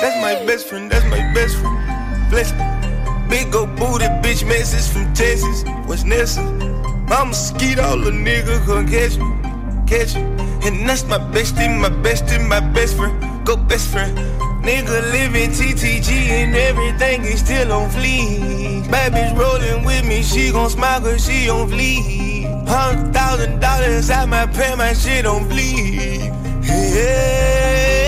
That's my best friend, that's my best friend. Bless. Big old booty bitch message from Texas. What's Nessa? Mama skeet all the nigga come catch me. Catch me. And that's my bestie, my bestie, my best friend. Go best friend. Nigga living TTG and everything is still on fleek. Bitch rolling with me, she gon' smile cause she on fleek. Hundred thousand dollars out my pay, my shit on bleed. Yeah.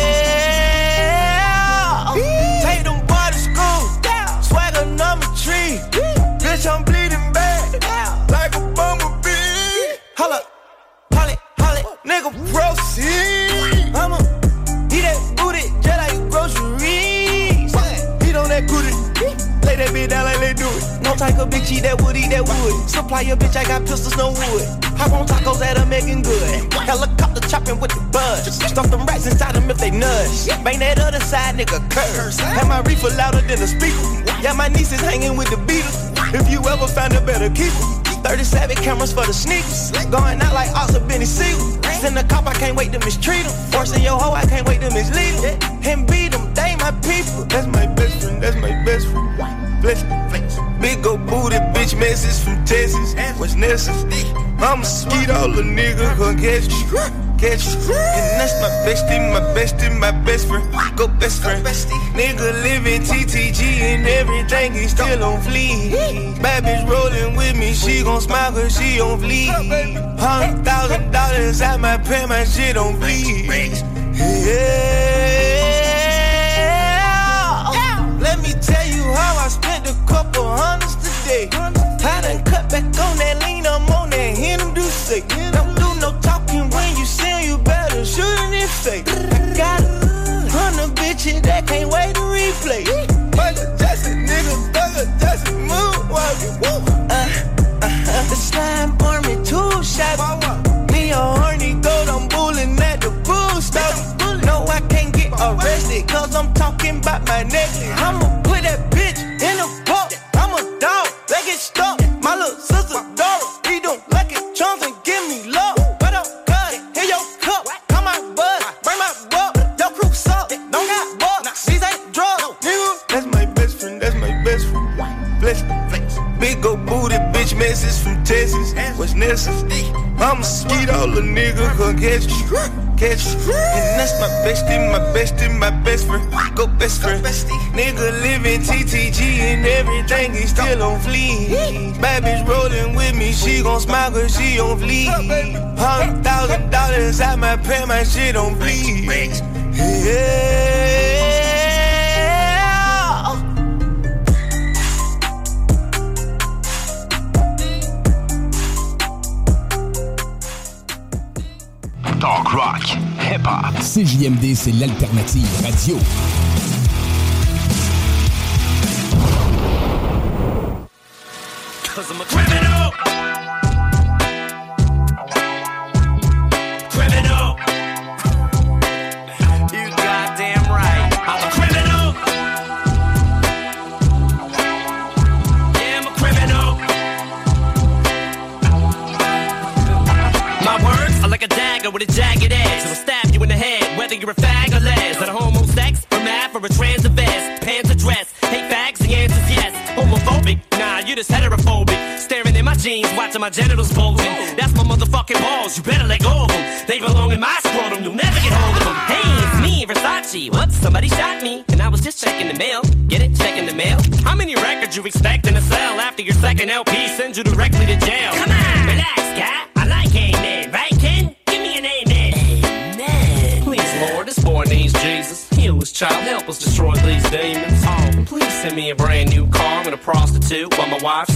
Bitch, I'm bleeding bad. Like a bumblebee. Holla, holly, holly, nigga, proceed. I'ma eat that booty just like groceries. Eat on that booty. Lay that bitch down like they do it. No type of bitch eat that wood, eat that wood. Supply your bitch, I got pistols, no wood. Hop on tacos that are making good. Helicopter chopping with the buzz. Stuff them rats inside them if they nudge. Bang that other side, nigga, curse. Have my reefer louder than a speaker. Yeah, my niece is hanging with the Beatles. If you ever find a better keeper. 37 cameras for the sneakers. Going out like Oscar Benny Siegel. Send a cop, I can't wait to mistreat him. Forcing your hoe, I can't wait to mislead him. And beat them, they my people. That's my best friend, that's my best friend. Bless me. Big old booty bitch message from Texas. What's necessary? I'ma skeet all the nigga come catch me. Catch. And that's my bestie, my bestie, my best friend. Go best friend. Nigga living TTG and everything is still on fleek. Bad bitch rolling with me, she gon' smile cause she on fleek. Hundred thousand dollars out my pay, my shit on bleed. Yeah. My necklace. I'ma put that bitch in a box. I'm a dog, they get stuck. My little sister, Dora, he don't like it, chunks and give me love. What up, cut? Here your cup, come my bud, bring my buck. Your crew suck, don't got bucks. These ain't drugs, nigga. That's my best friend, that's my best friend. Bless me. Big old booty bitch message from Texas. What's necessary? I'ma skeet all the nigga come catch me. Catch me. And that's my bestie, still on fleek. Bad bitch rolling with me, she gon' smile cause she on fleek. Hundred thousand dollars out my pay, my shit on bleed. Yeah. Talk rock, hip hop. CJMD, c'est l'alternative radio.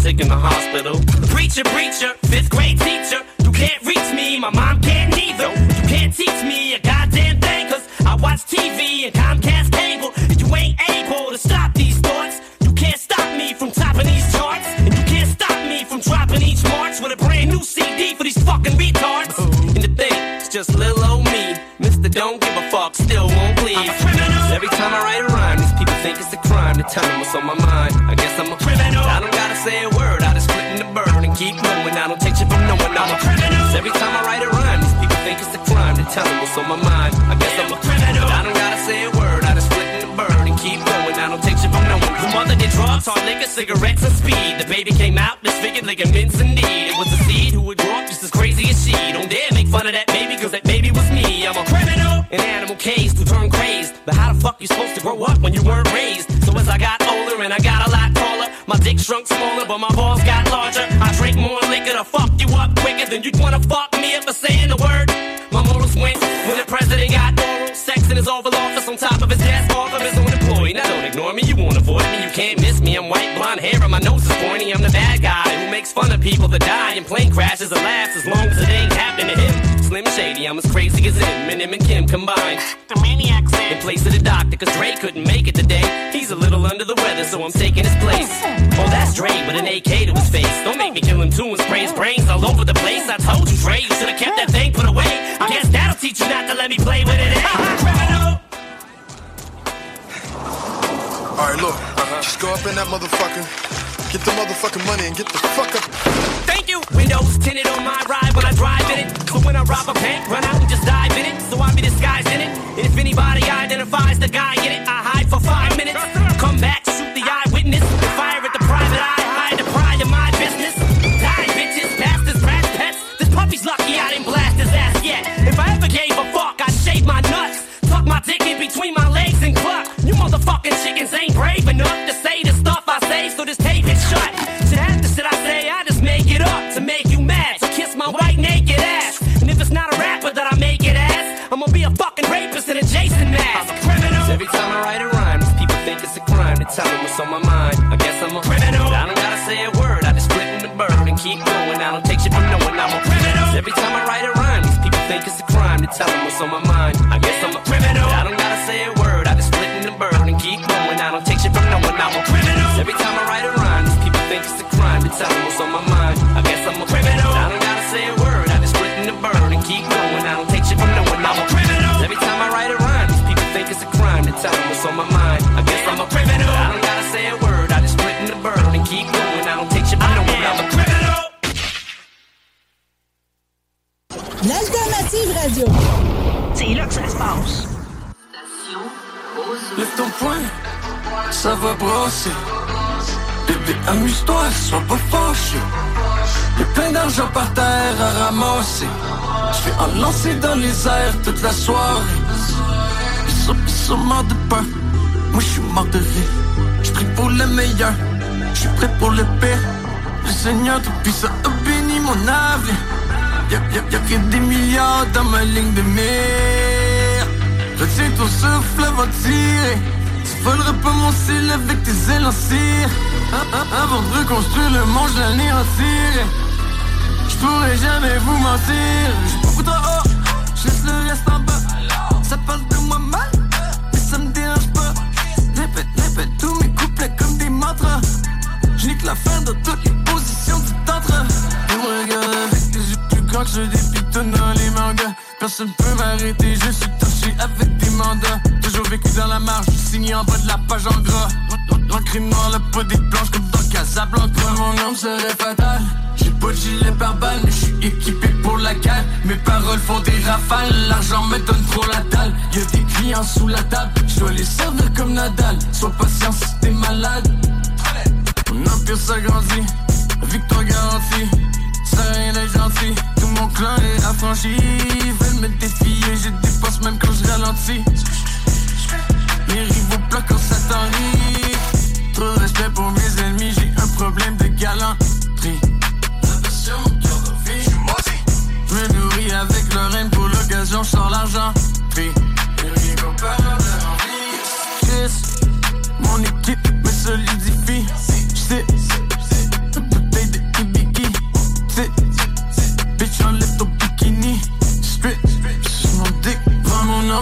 Sick in the hospital. Preacher, preacher, fifth grade teacher. You can't reach me, my mom can't neither. You can't teach me a goddamn thing, cause I watch TV and Comcast cable. And you ain't able to stop these thoughts. You can't stop me from topping these charts. And you can't stop me from dropping each March with a brand new CD for these fucking retards. And the thing, it's just little old me. Mr. Don't give a fuck, still won't please. Every time I write a rhyme, these people think it's a crime to tell them what's on my mind. I guess I'm a criminal. I don't say a word, I just split in the bird and keep going. I don't take shit from no one, I'm a criminal. Every time I write a rhyme, these people think it's a crime to tell them what's on my mind. I guess I'm a criminal. I don't gotta say a word, I just split in the bird and keep going. I don't take shit from no one. The mother did drugs, hard liquor, cigarettes, and speed. The baby came out, disfigured ligaments and need. It was a seed who would grow up just as crazy as she. Don't dare make fun of that An animal caged to turn crazed. But how the fuck you supposed to grow up when you weren't raised? So as I got older and I got a lot taller, my dick shrunk smaller, but my balls got larger. I drink more liquor to fuck you up quicker than you'd wanna fuck me up for saying the word. My morals went when the president got oral sex in his Oval Office on top of his desk off of his own employee. Now don't ignore me, you won't avoid me, you can't miss me. I'm white, blonde hair, and my nose is pointy. I'm the bad guy who makes fun of people that die in plane crashes and laughs as long as it ain't. Slim Shady, I'm as crazy as him, and him and Kim combined. The maniac's in place of the doctor, cause Dre couldn't make it today. He's a little under the weather, so I'm taking his place. Oh, that's Dre with an AK to his face. Don't make me kill him too and spray his brains all over the place. I told you, Dre, you should've kept that thing put away. I guess that'll teach you not to let me play with it. Criminal! Alright, look. Just go up in that motherfucker, get the motherfucking money, and get the fuck up. Thank you. Windows tinted on my ride when I drive in it. So when I rob a bank, run out and just dive in it. So I be disguised in it. If anybody identifies the guy in it, I hide for five minutes. Come back, shoot the eyewitness. Fire at the private eye, hide the pride of my business. Die, bitches, bastards, rats, pets. This puppy's lucky I didn't blast his ass yet. If I ever gave a fuck, I'd shave my nuts. Tuck my dick in between my legs and cluck. You motherfucking chickens ain't brave enough to say the stuff I say, so just tape it shut. Shit the shit I say, I just make it up to make you mad. So kiss my white naked ass. And if it's not a rapper that I make it as, I'm gonna be a fucking rapist in a Jason mask. I'm a criminal. Every time I write a rhyme, these people think it's a crime to tell them what's on my mind. I guess I'm a criminal. I don't gotta say a word, I just split in the bird and keep going. I don't take shit from no one, I'm a criminal. Every time I write a rhyme, these people think it's a crime to tell them what's on my mind. I guess L'alternative radio. C'est là que ça se passe. Lève ton poing, ça va brosser. Bébé, amuse-toi, sois pas fâché. Y'a plein d'argent par terre à ramasser. Je vais en lancer dans les airs toute la soirée. Ils sont, ils sont morts de peur. Moi, je suis mort de rire. Je prie pour le meilleur. Je suis prêt pour le pire. Le Seigneur Tout-Puissant a béni mon avenir. Y'a, que des milliards dans ma ligne de mire. Retiens ton souffle avant de. Tu volerais pas mon ciel avec tes ailes en cire. Avant de reconstruire le monde, je l'anéantirai. Je pourrais jamais vous mentir. J'suis beaucoup trop haut, je le reste en bas. Ça parle de moi mal, mais ça me dérange pas. Répète, répète tous mes couplets comme des mantras. Je nique la fin dans toutes ceux des pitons dans les mangas. Personne peut m'arrêter, je suis touché avec des mandats. Toujours vécu dans la marge, signé en bas de la page en gras. L'encre noire, la peau des blanches comme dans Casablanca. Mon homme serait fatal. J'ai pas de gilet par balle, je suis équipé pour la cale. Mes paroles font des rafales, l'argent me donne trop la dalle. Y'a des clients sous la table, je dois les servir comme Nadal. Sois patient si t'es malade. Mon empire s'agrandit, victoire garantie. Tout mon clan est affranchi. Ils veulent me défier, je dépasse même quand je ralentis. Les rivaux bloquent quand ça. Trop de respect pour mes ennemis, j'ai un problème de galanterie. Je me nourris avec leur haine pour l'occasion, je sors l'argent. Chris, mon équipe me solidifie. J'sais, une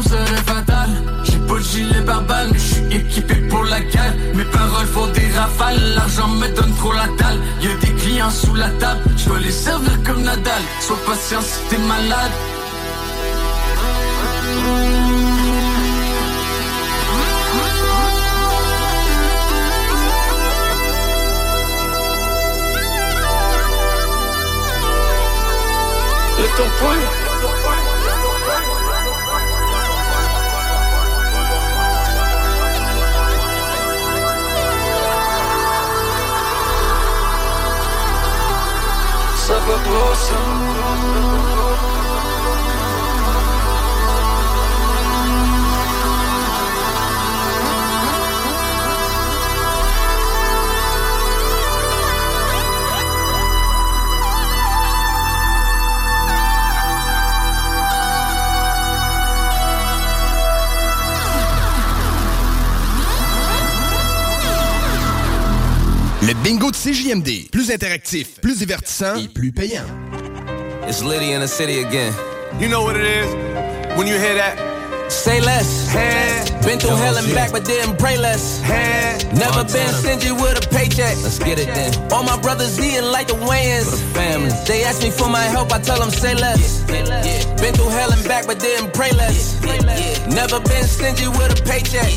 serait fatal. J'ai pas de gilet pare-balles, mais j'suis équipé pour la guerre. Mes paroles font des rafales, l'argent me donne trop la dalle. Y'a des clients sous la table, j'dois les servir comme Nadal. Sois patient si t'es malade. Lift ton poing. Ça va Bingo de CJMD. Plus interactif, plus divertissant et plus payant. It's Liddy in the city again. You know what it is? When you hear that. Say less. Hey. Been through hell and back, but didn't pray less. Hey. Never been stingy with a paycheck. Let's get it then. All my brothers eating like the Wayans. family. They ask me for my help, I tell them say less. Been through hell and back, but didn't pray less. Never been stingy with a paycheck.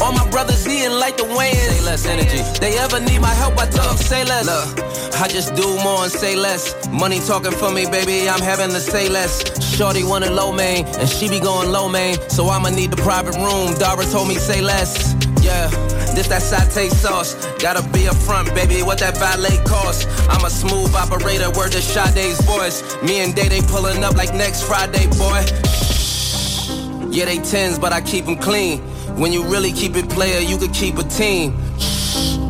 All my brothers eating like the Wayans. Say less energy. They ever need my help, I tell them say less. Look, I just do more and say less. Money talking for me, baby, I'm having to say less. Shorty wanted low main, and she be going low main. So I'ma need the private room. Dara told me say less. Yeah, this that satay sauce. Gotta be up front, baby. What that valet cost? I'm a smooth operator. Word to Sade's voice. Me and Day they pulling up like next Friday, boy. Yeah, they tens, but I keep them clean. When you really keep it player, you could keep a team.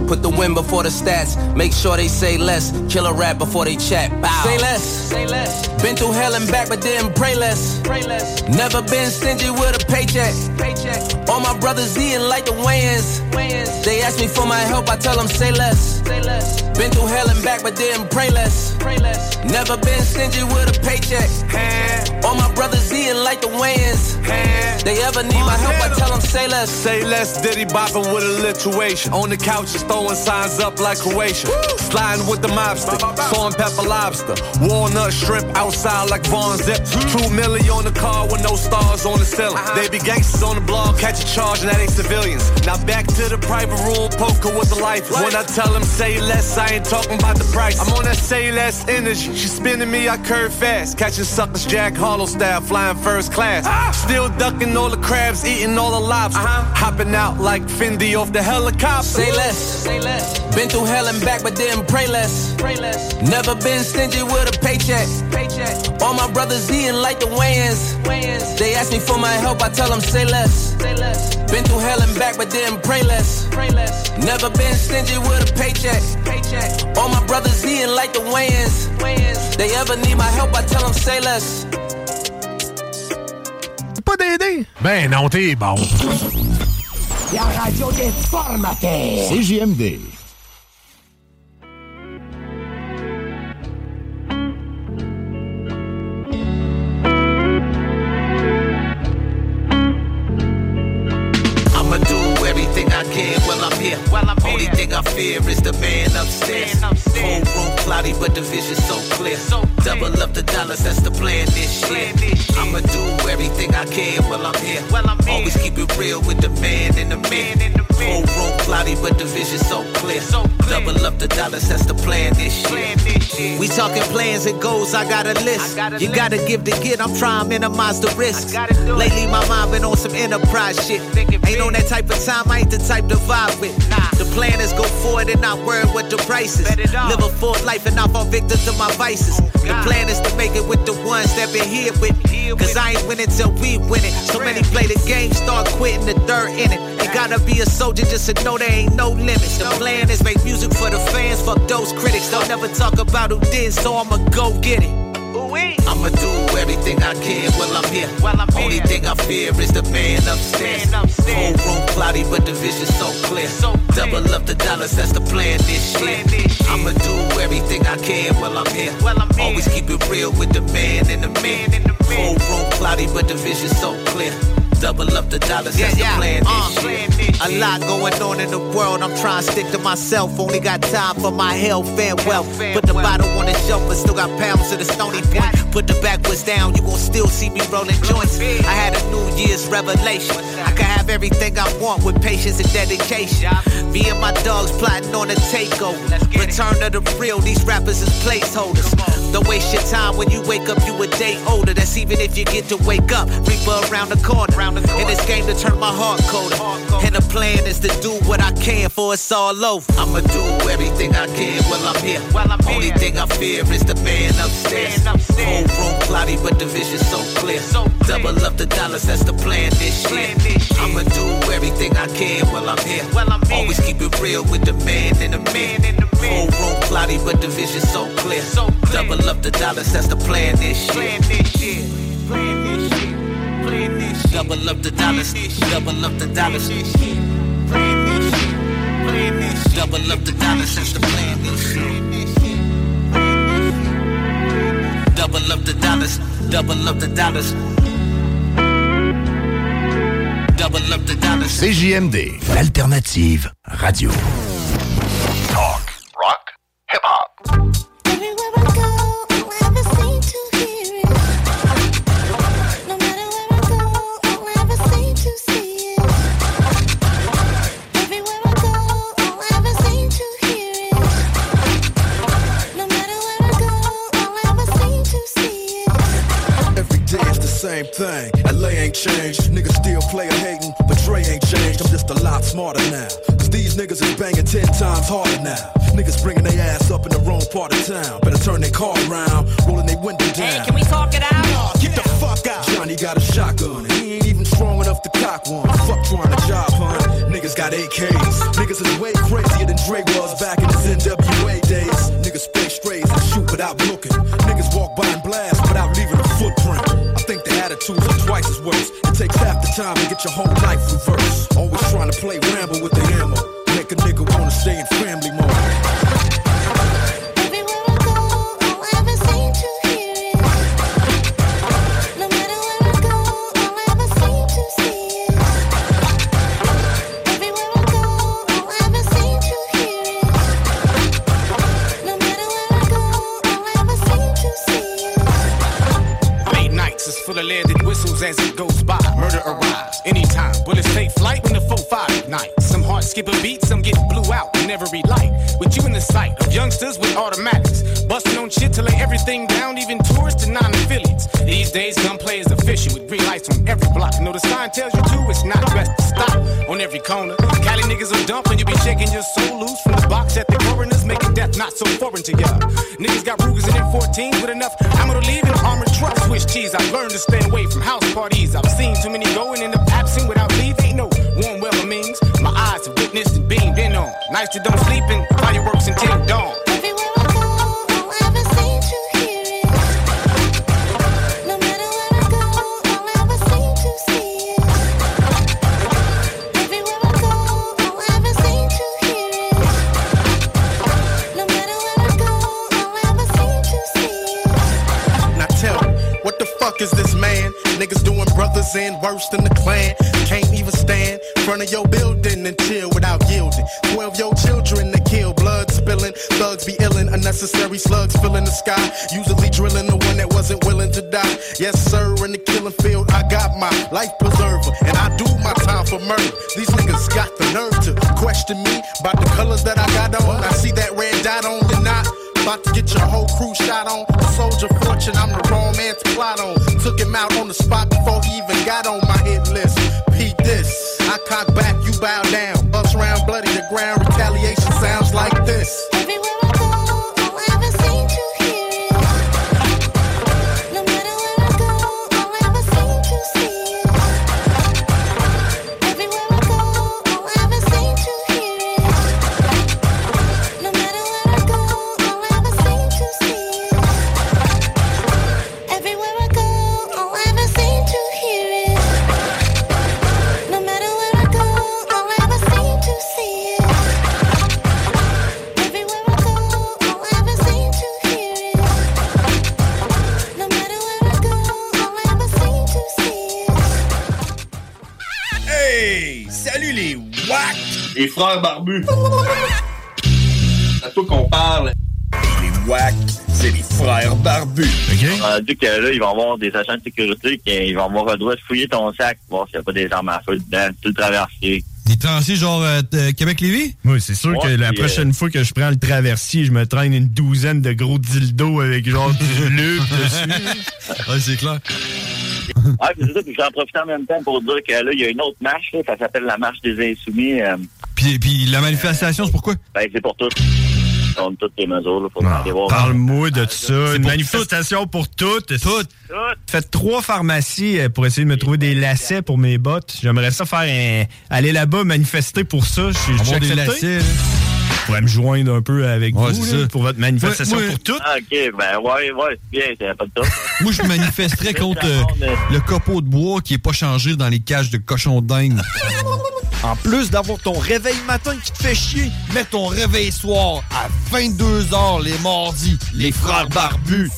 Put the win before the stats. Make sure they say less. Kill a rap before they chat. Bow. Say less. Say less. Been through hell and back, but didn't pray less. Pray less. Never been stingy with a paycheck. Paycheck. All my brothers eating like the Wayans. Wayans. They ask me for my help, I tell them say less. Say less. Been through hell and back, but didn't pray less. Pray less. Never been stingy with a paycheck. Hey. All my brothers eating like the Wayans. They ever need my help, I tell them say less. Say less, Diddy bopping with a alliteration. On the couch, just throwing signs up like Croatia. Sliding with the mobster, and pepper lobster. Walnut shrimp outside like Von Zip. Two milli on the car with no stars on the ceiling. Uh-huh. They be gangsters on the block, catch a charge, and that ain't civilians. Now back to the private room, poker with the life. When I tell them say less, I ain't talking about the price. I'm on that say less energy. She spinning me, I curve fast. Catching suckers, Jack Harlow style, flying first class. Ah! Still ducking all the crabs, eating all the lobster. Uh-huh. Hopping out like Fendi off the helicopter. Say less. Say less. Been through hell and back, but didn't pray less. Pray less. Never been stingy with a paycheck. Paycheck. All my brothers eating like the Wayans. Wayans. They ask me for my help, I tell them say less. Say less. Been through hell and back, but didn't pray less. Pray less. Never been stingy with a paycheck. Paycheck. All my brothers eating like the Wayans. Wayans. They ever need my help, I tell them say less. Pas d'aider? Ben non, t'es bon. La radio des formateurs. CJMD. Can while I'm here. Only thing I fear is the man upstairs. Whole room cloudy, but the vision so clear. Double up the dollars, that's the plan this year. I'ma do everything I can while I'm here. Always keep it real with the man in the mirror. Whole room cloudy, but the vision so clear. Double up the dollars, that's the plan this year. We talking plans and goals, I got a list. You gotta give to get, I'm trying to minimize the risk. Lately, my mind been on some enterprise shit. Ain't on that type of time, I ain't the type to vibe with. The plan is go forward and not worry what the price is. Live a full life and not fall victim to my vices. The plan is to make it with the ones that been here with me. Cause I ain't winning till we win it. So many play the game, start quitting the third inning. You gotta be a soldier just to know there ain't no limits. The plan is make music for the fans, fuck those critics. They'll never talk about who did, so I'ma go get it. I'ma do everything I can while I'm here. While I'm Only thing I fear is the man upstairs. Whole room cloudy, but the vision so clear. Double up the dollars, that's the plan this year. I'ma do everything I can while I'm here. Always keep it real with the man in the man. Whole room cloudy, but the vision so clear. Double up the dollars, that's the plan this year. A lot going on in the world, I'm trying to stick to myself. Only got time for my health and wealth. Put the bottle on the shelf, but still got pounds to the stony point. Put the backwards down, you gon' still see me rolling joints. I had a New Year's revelation. I can have everything I want with patience and dedication. Me and my dogs plotting on a takeover. Return of the real, these rappers is placeholders. Don't waste your time when you wake up, you a day older. That's even if you get to wake up. Reaper around the corner. In this game to turn my heart colder. And the plan is to do what I can for it's all over. I'ma do everything I can while I'm here. While I'm Only thing I fear is the man upstairs. Whole room cloudy, but the vision so clear. so Double up the dollars, that's the plan this year. I'ma do everything I can while I'm here. Always keep it real with the man in the man. Whole room cloudy, but the vision so clear. Double up the dollars, that's the plan this year. Double up the dollars, double up the dollars. Double up the dollars, that's the plan. Double up the dollars, double up the dollars. Double up the dollars. CJMD, l'alternative radio. Same thing. LA ain't changed. Niggas still player hating, but Dre ain't changed. I'm just a lot smarter now. Cause these niggas is banging ten times harder now. Niggas bringing their ass up in the wrong part of town. Better turn their car around, rolling their window down. Hey, can we talk it out? Get the fuck out. Johnny got a shotgun, and he ain't even strong enough to cock one. Fuck trying to job hunt. Niggas got AKs. Niggas is way crazier than Dre was back in his NWA days. Niggas spray strays and shoot without looking. Niggas walk by and blast without leaving twice as worse. It takes half the time to get your whole life reversed. Always trying to play ramble with the ammo. Make a nigga wanna stay in family mode. Skip a beat, some get blew out in every light. With you in the sight of youngsters with automatics. Busting on shit to lay everything down, even tourists and non-affiliates. These days, gunplay is official with green lights on every block. Know the sign tells you to, it's not best to stop on every corner. Cali niggas will dump and you be shaking your soul loose from the box at the coroners, making death not so foreign to ya. Niggas got Rugers and M14s with enough ammo to leave in armored trucks. Swiss cheese, I've learned to stay away from house parties. I've seen too many going in end Nights you don't sleep in, fireworks until dawn. Now tell me, what the fuck is this man? Niggas doing brothers in worse than the clan. Can't even stand in front of your building and chill without yielding. Twelve your children to kill, blood spilling. Thugs be illin', unnecessary slugs filling the sky. Usually drilling the one that wasn't willing to die. Yes, sir, in the killing field, I got my life preserver. And I do my time for murder. These niggas got the nerve to question me about the colors that I got on. I see that red dot on the knot. About to get your whole crew shot on. A soldier fortune, I'm the wrong man to plot on. Took him out on the spot before he even got on my frères barbus. C'est à toi qu'on parle. Les wack, c'est les frères barbus. On dit que là, ils vont avoir des agents de sécurité qui vont avoir le droit de fouiller ton sac, voir s'il n'y a pas des armes à feu dedans, tout le traversier. Des traversiers genre euh, t- Québec-Lévis? Oui, c'est sûr que la prochaine fois que je prends le traversier, je me traîne une douzaine de gros dildos avec genre du lube dessus. ouais, c'est clair. Ah, c'est ça, puis j'en profite en même temps pour dire que là, il y a une autre marche, là, ça s'appelle la marche des insoumis. euh, Puis, puis la manifestation, c'est pourquoi? ben, c'est pour tous. On toutes les mesures, là, faut aller voir. Parle-moi de ça. Une manifestation pour toutes. Toutes. Faites trois pharmacies euh, pour essayer de me trouver des lacets pour mes bottes. J'aimerais ça faire un... aller là-bas manifester pour ça. Je suis des lacets, là. Je pourrais me joindre un peu avec Ouais, vous là, pour votre manifestation Ouais, ouais. pour toutes. Ah, OK, ben ouais, ouais, c'est bien, c'est pas de tout. Moi, je manifesterais contre euh, le copeau de bois qui est pas changé dans les cages de cochons dingues. En plus d'avoir ton réveil matin qui te fait chier, mets ton réveil soir à 22h les mardis. Les frères barbus.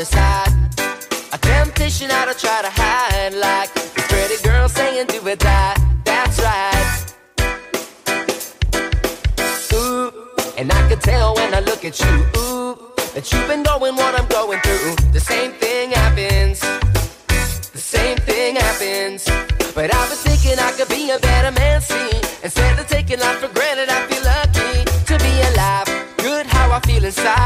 A temptation I try to hide. Like pretty girl saying, do it that. That's right. Ooh, and I can tell when I look at you. Ooh, that you've been going what I'm going through. The same thing happens the same thing happens. But I've been thinking I could be a better man, see. Instead of taking life for granted, I feel lucky to be alive. Good how I feel inside.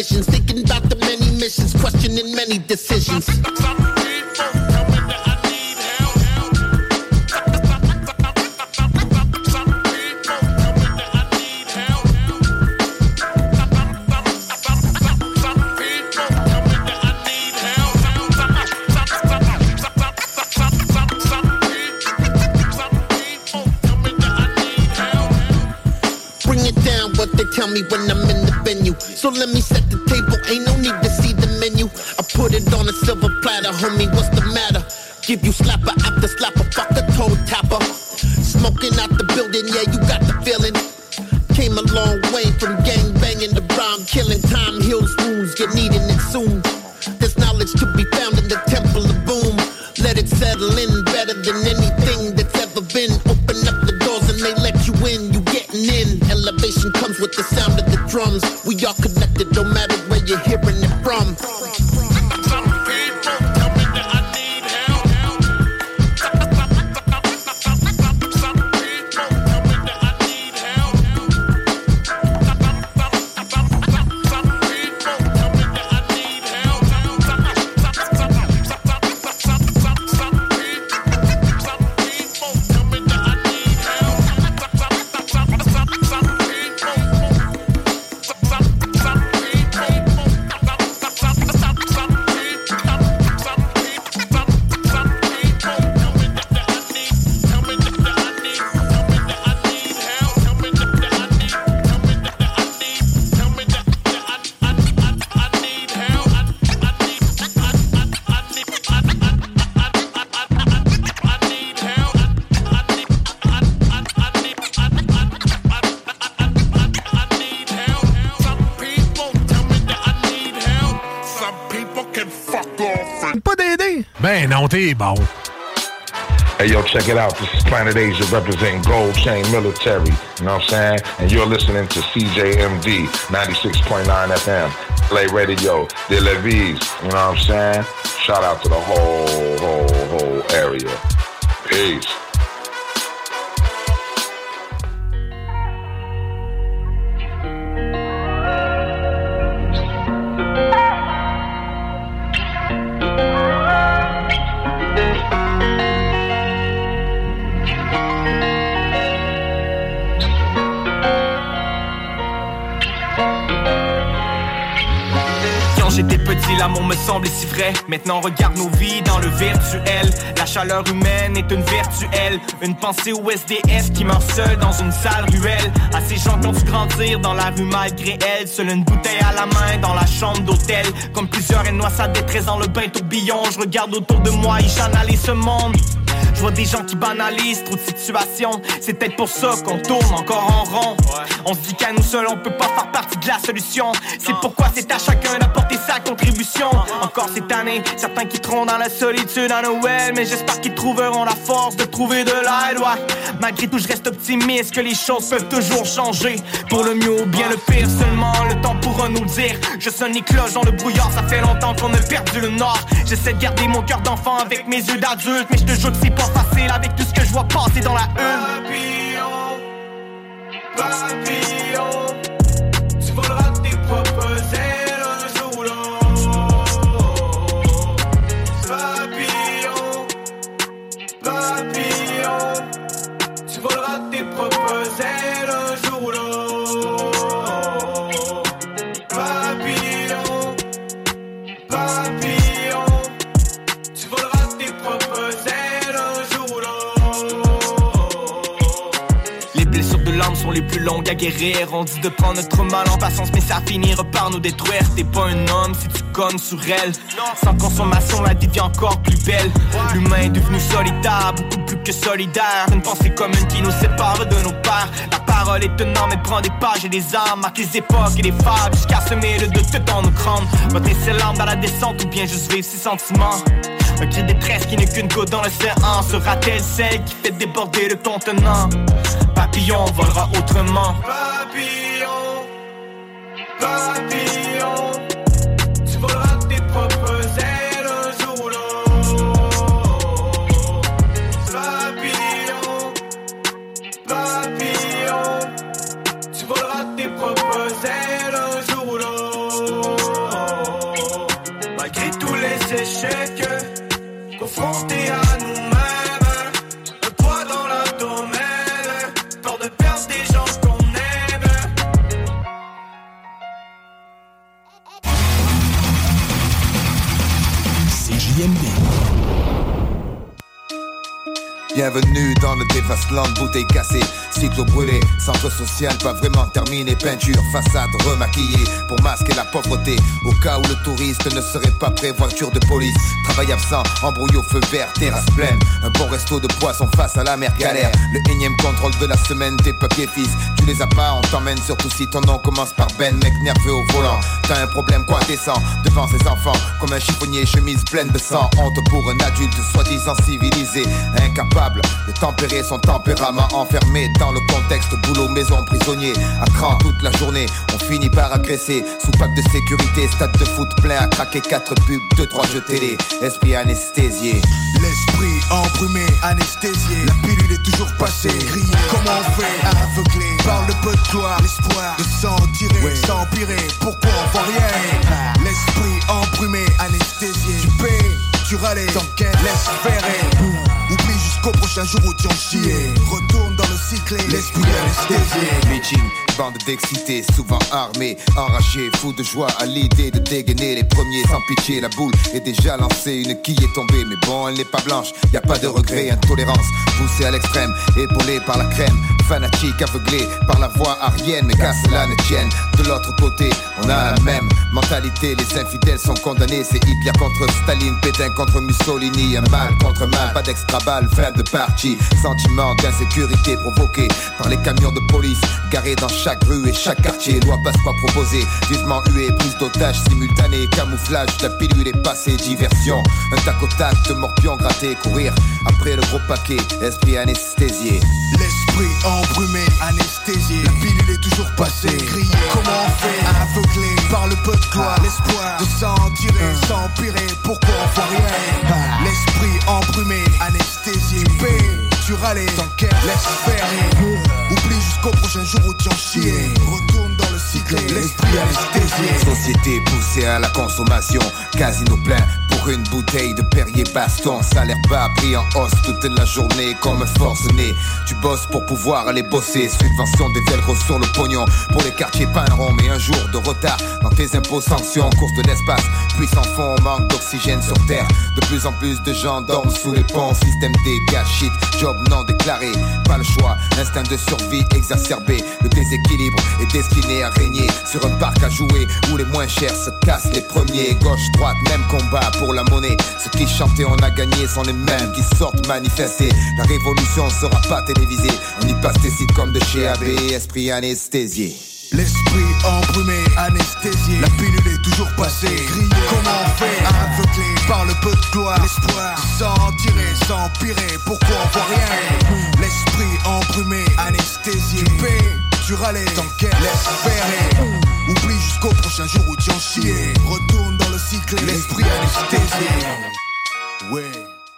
With. Thinking about the many missions, questioning many decisions. Non. Hey, yo, check it out. This is Planet Asia representing Gold Chain Military. You know what I'm saying? And you're listening to CJMD 96.9 FM. Play Radio, De Levis. You know what I'm saying? Shout out to the whole, whole, whole area. Peace. Petit, l'amour me semblait si vrai. Maintenant, regarde nos vies dans le virtuel. La chaleur humaine est une virtuelle. Une pensée au SDF qui meurt seul dans une sale ruelle. À ces gens qui ont dû grandir dans la rue malgré elle. Seule une bouteille à la main dans la chambre d'hôtel. Comme plusieurs et noient sa détresse dans le bain tourbillon. Je regarde autour de moi et j'analyse ce monde. Je vois des gens qui banalisent trop de situations. C'est peut-être pour ça qu'on tourne encore en rond. On se dit qu'à nous seuls, on peut pas faire partie de la solution. C'est pourquoi c'est à chacun d'apporter sa contribution. Encore cette année, certains quitteront dans la solitude à Noël. Mais j'espère qu'ils trouveront la force de trouver de l'aide. ouais. Malgré tout, je reste optimiste que les choses peuvent toujours changer. Pour le mieux ou bien le pire, seulement le temps pourra nous le dire. Je sonne les cloches dans le brouillard, ça fait longtemps qu'on a perdu le nord. J'essaie de garder mon cœur d'enfant avec mes yeux d'adulte. Mais je te jure que c'est pas facile avec tout ce que je vois passer dans la une. Papillon, tu voleras tes propres ailes un jour ou l'autre. Papillon, papillon, tu voleras tes propres ailes les plus longues à guérir. On dit de prendre notre mal en patience, mais ça finira par nous détruire. T'es pas un homme si tu cognes sur elle. Sans consommation, la vie devient encore plus belle. L'humain est devenu solitaire, beaucoup plus que solidaire. Une pensée commune qui nous sépare de nos pères. La parole est un arme, elle prend des pages et des armes, marque les époques et les fables, jusqu'à semer le doute tout en nous crâne. Va ses larmes dans la descente ou bien juste vivre ses sentiments. Un cri détresse qui n'est qu'une goutte dans l'océan. Sera-t-elle celle qui fait déborder le contenant? Papillon volera autrement. Papillon, papillon, à Bienvenue dans le dévasteland, bouteille cassée, cycle brûlé, centre social pas vraiment terminé, peinture, façade remaquillée pour masquer la pauvreté. Au cas où le touriste ne serait pas prêt, voiture de police, travail absent, embrouille au feu vert, terrasse pleine, un bon resto de poisson face à la mer galère. Le énième contrôle de la semaine, tes papiers fils, tu les as pas, on t'emmène surtout si ton nom commence par Ben, mec nerveux au volant. T'as un problème, quoi descend devant ses enfants, comme un chiffonnier, chemise pleine de sang, honte pour un adulte soi-disant civilisé, incapable de tempérer son tempérament enfermé dans le contexte boulot, maison, prisonnier. À cran toute la journée, on finit par agresser. Sous pack de sécurité, stade de foot plein à craquer, quatre pubs, deux, trois jeux télé. Esprit anesthésié. L'esprit embrumé, anesthésié. La pilule est toujours passée, grillée Comment on fait? Aveuglé par le peu de gloire L'espoir de s'en tirer, s'empirer. Pourquoi on voit rien? L'esprit embrumé, anesthésié. Tu paies, tu râles, t'enquêtes, laisse faire jusqu'au prochain jour où tu en chier Retourne dans le cycle, l'esprit anesthésié Bitching, bande d'excités, souvent armés, enragés, fous de joie à l'idée de dégainer les premiers. Sans pitié. La boule est déjà lancée, une quille est tombée, mais bon, elle n'est pas blanche, y a pas de regret, intolérance, poussée à l'extrême, épaulée par la crème, fanatique, aveuglée par la voix arienne, mais qu'à cela ne tienne. De l'autre côté, on a la même mentalité, les infidèles sont condamnés, c'est Hitler contre Staline, Pétain contre Mussolini, un mal contre mal, pas d'extra balle, fin de partie, sentiment d'insécurité provoqué par les camions de police garés dans chaque rue et chaque quartier. Loi passe pas proposée, vivement huée, prise d'otages simultanée, camouflage, la pilule est passée, diversion. Un tac au tac de morpion gratté, courir après le gros paquet, esprit anesthésié. L'esprit embrumé, anesthésié. La pilule est toujours passée, grillée Comment on fait Aveuglé par le peu de gloire L'espoir de s'en tirer, s'empirer. Pourquoi on voit rien? L'esprit embrumé, anesthésié. Tu tu râles, t'enquêtes, laisse faire. Oublie jusqu'au prochain jour où tu en chier Société poussée à la consommation, casino plein pour une bouteille de Perrier Baston. Salaire bas, pris en hausse toute la journée comme forcené. Tu bosses pour pouvoir aller bosser. Subvention des velcro sur le pognon pour les quartiers panerons. Mais un jour de retard dans tes impôts, sanctions, course de l'espace. Puissant fond, manque d'oxygène sur terre. De plus en plus de gens dorment sous les ponts. Système dégâts, shit, job non déclaré. Pas le choix, instinct de survie exacerbé. Le déséquilibre est destiné à sur un parc à jouer où les moins chers se cassent les premiers. Gauche, droite, même combat pour la monnaie. Ceux qui chantaient on a gagné sont les mêmes qui sortent manifester. La révolution sera pas télévisée. On y passe des sites comme de chez AB, esprit anesthésié. L'esprit embrumé, anesthésié La pilule est toujours passée, grillée Comment on fait Aveuglé par le peu de gloire L'espoir s'en tirer, s'empirer Pourquoi on voit rien? L'esprit embrumé, anesthésié Tu râles, t'enquêtes, laisse faire Oublie jusqu'au prochain jour où tu en chier Retourne dans le cycle, l'esprit anesthésié Ouais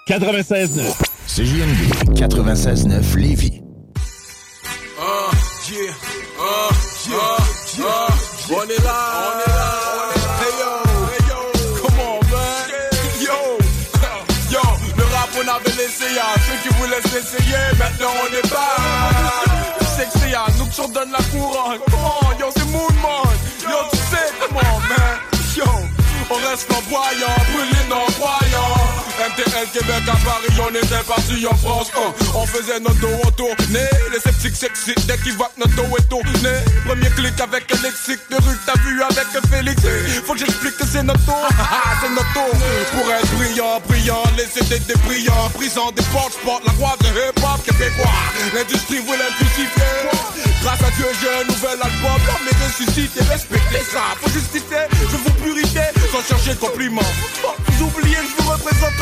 96.9. CJMD 96.9 Lévis. Uh, yeah, uh, yeah, yeah. On est là, on est là. Hey yo, hey yo, come on man. Yo, yo, le rap on avait laissé à ceux qui voulaient s'essayer. Maintenant on est pas. Je j'en donne la couronne. Comment, yo, c'est Moonman. Yo, tu sais comment, man. Yo, on reste flamboyant, brûlé non croyant. MTL Québec à Paris, on était parti en France. hein. On faisait notre dos au tournée. Les sceptiques s'excitent dès qu'ils voient que notre dos est tourné. Premier clic avec un lexique de rue t'as vu avec Félix. Faut que j'explique que c'est notre tour. c'est notre tour. Pour être brillant, brillant, CD des brillants. Prison des portes, sport, la croix de hip-hop québécois. L'industrie voulait crucifier. Grâce à Dieu, j'ai un nouvel album. L'homme est ressuscité, respectez ça. Faut justifier, je vous purifier sans chercher de compliments. Vous oubliez, je vous représente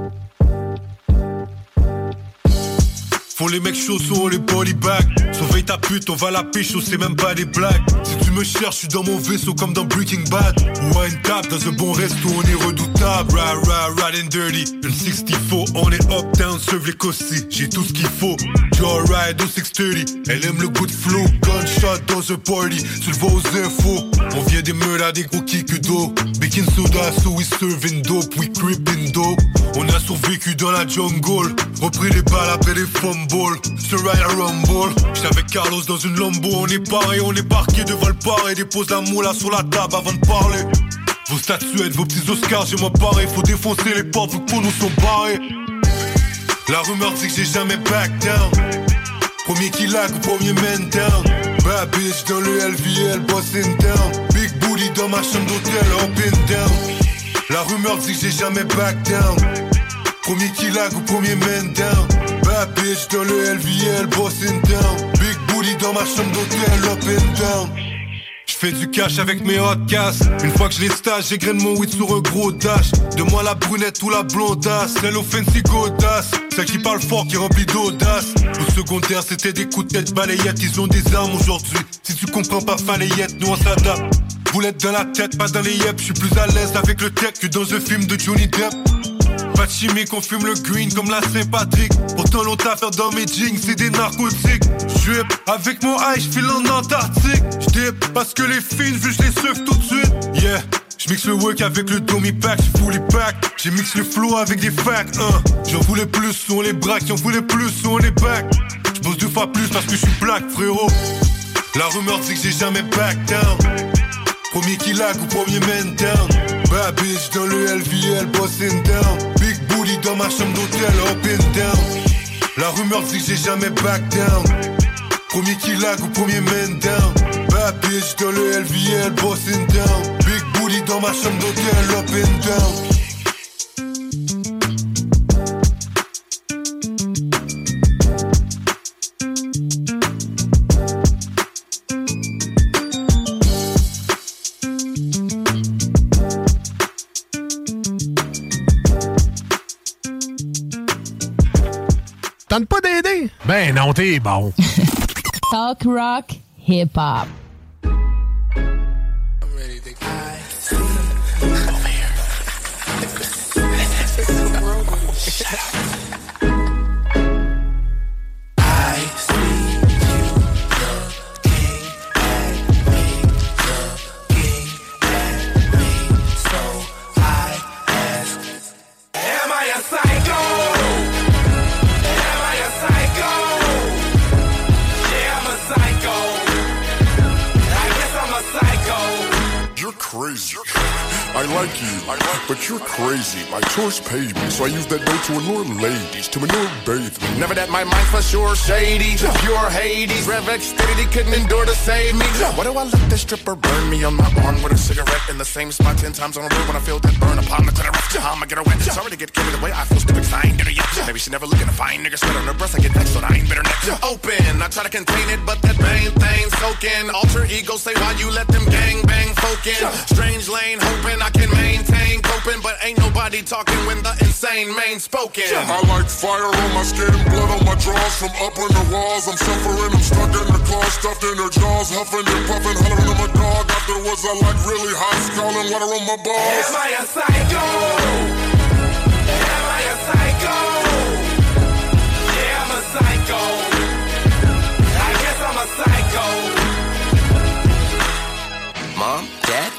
Faut les mecs chauds sur les polybags Surveille ta pute, on va la pécho, c'est même pas des blagues. Si tu me cherches, je suis dans mon vaisseau comme dans Breaking Bad. Ou à une table, dans un bon resto, on est redoutable. Rah rah, rad and dirty. Une 64, on est up down, serve les cossis J'ai tout ce qu'il faut. Joyride au 630 Elle aime le good flow. Gunshot dans un party. Tu le vois aux infos. On vient des meules à des gros d'eau. Baking soda, so we serving dope. We creeping dope On a survécu dans la jungle. Repris les balles après les fumbles. Royal Rumble. J'étais avec Carlos dans une Lambo. On est paré, on est parqué devant le paré. Dépose la moula sur la table avant de parler. Vos statuettes, vos petits Oscars, j'ai moi pareil Faut défoncer les portes, pour nous sont barrés. La rumeur dit que j'ai jamais back down. Premier qui lag premier man down. Bad bitch dans le LVL, bossing down Big booty dans ma chambre d'hôtel, up and down. La rumeur dit que j'ai jamais back down Premier lag ou premier man down. Bad bitch dans le LVL, bossing down Big booty dans ma chambre d'hôtel, up and down. J'fais du cash avec mes hot gas Une fois que je les stage, j'égrène mon weed sur un gros dash. De moi la brunette ou la blondasse Celle au fancy godasse Celle qui parle fort, qui remplit d'audace. Au secondaire, c'était des coups de tête balayettes Ils ont des armes aujourd'hui. Si tu comprends pas falayette, nous on s'adapte. Boulette dans la tête, pas dans les yep. J'suis plus à l'aise avec le tech que dans un film de Johnny Depp pas de chimique, fume le green comme la Saint-Patrick. Pourtant, l'on t'a fait dans mes jeans, c'est des narcotiques. J'dip avec mon high, j'file en Antarctique. J'dip parce que les filles, vu je les surfe tout de suite. Yeah. J'mixe le work avec le dummy pack, j'fous les packs. J'ai mix le flow avec des facts, hein. J'en voulais plus, on les braques, j'en voulais plus, on les back. J'bosse deux fois plus parce que j'suis black, frérot. La rumeur dit que j'ai jamais back down. Premier qui lag ou premier man down. Bad bitch dans le LVL, bossing down. Booty dans ma chambre d'hôtel, up and down. La rumeur dit que j'ai jamais back down. Premier qui lag ou premier man down. Bad bitch dans le LVL, bossing down. Big booty dans ma chambre d'hôtel, up and down. Non, t'es bon. Talk rock hip hop. Like you, but you're crazy. My church paid me, so I use that dough to allure ladies, to manure bathe me. Never that my mind for sure shady. Pure Hades. Rev steady couldn't endure to save me. Why do I let this stripper burn me on my arm with a cigarette in the same spot ten times on a road when I feel that burn upon the clitoris? I'ma get her wet. Sorry to get carried away. I feel stupid, 'cause I ain't dinner yet. Maybe she never looking to find niggas sweat on her breast. I get vexed, so I ain't bitter next. Open. I try to contain it, but that main thing soaking. Alter ego say why you let them gang bang folk in. Strange lane, hoping I can maintain coping, but ain't nobody talking when the insane main spoken. I like fire on my skin, blood on my drawers from up on the walls. I'm suffering, I'm stuck in the car, stuffed in her jaws, huffing and puffing, hollering at my dog. Afterwards, I like really hot, scalding water on my balls. Am I a psycho? Am I a psycho? Yeah, I'm a psycho. I guess I'm a psycho.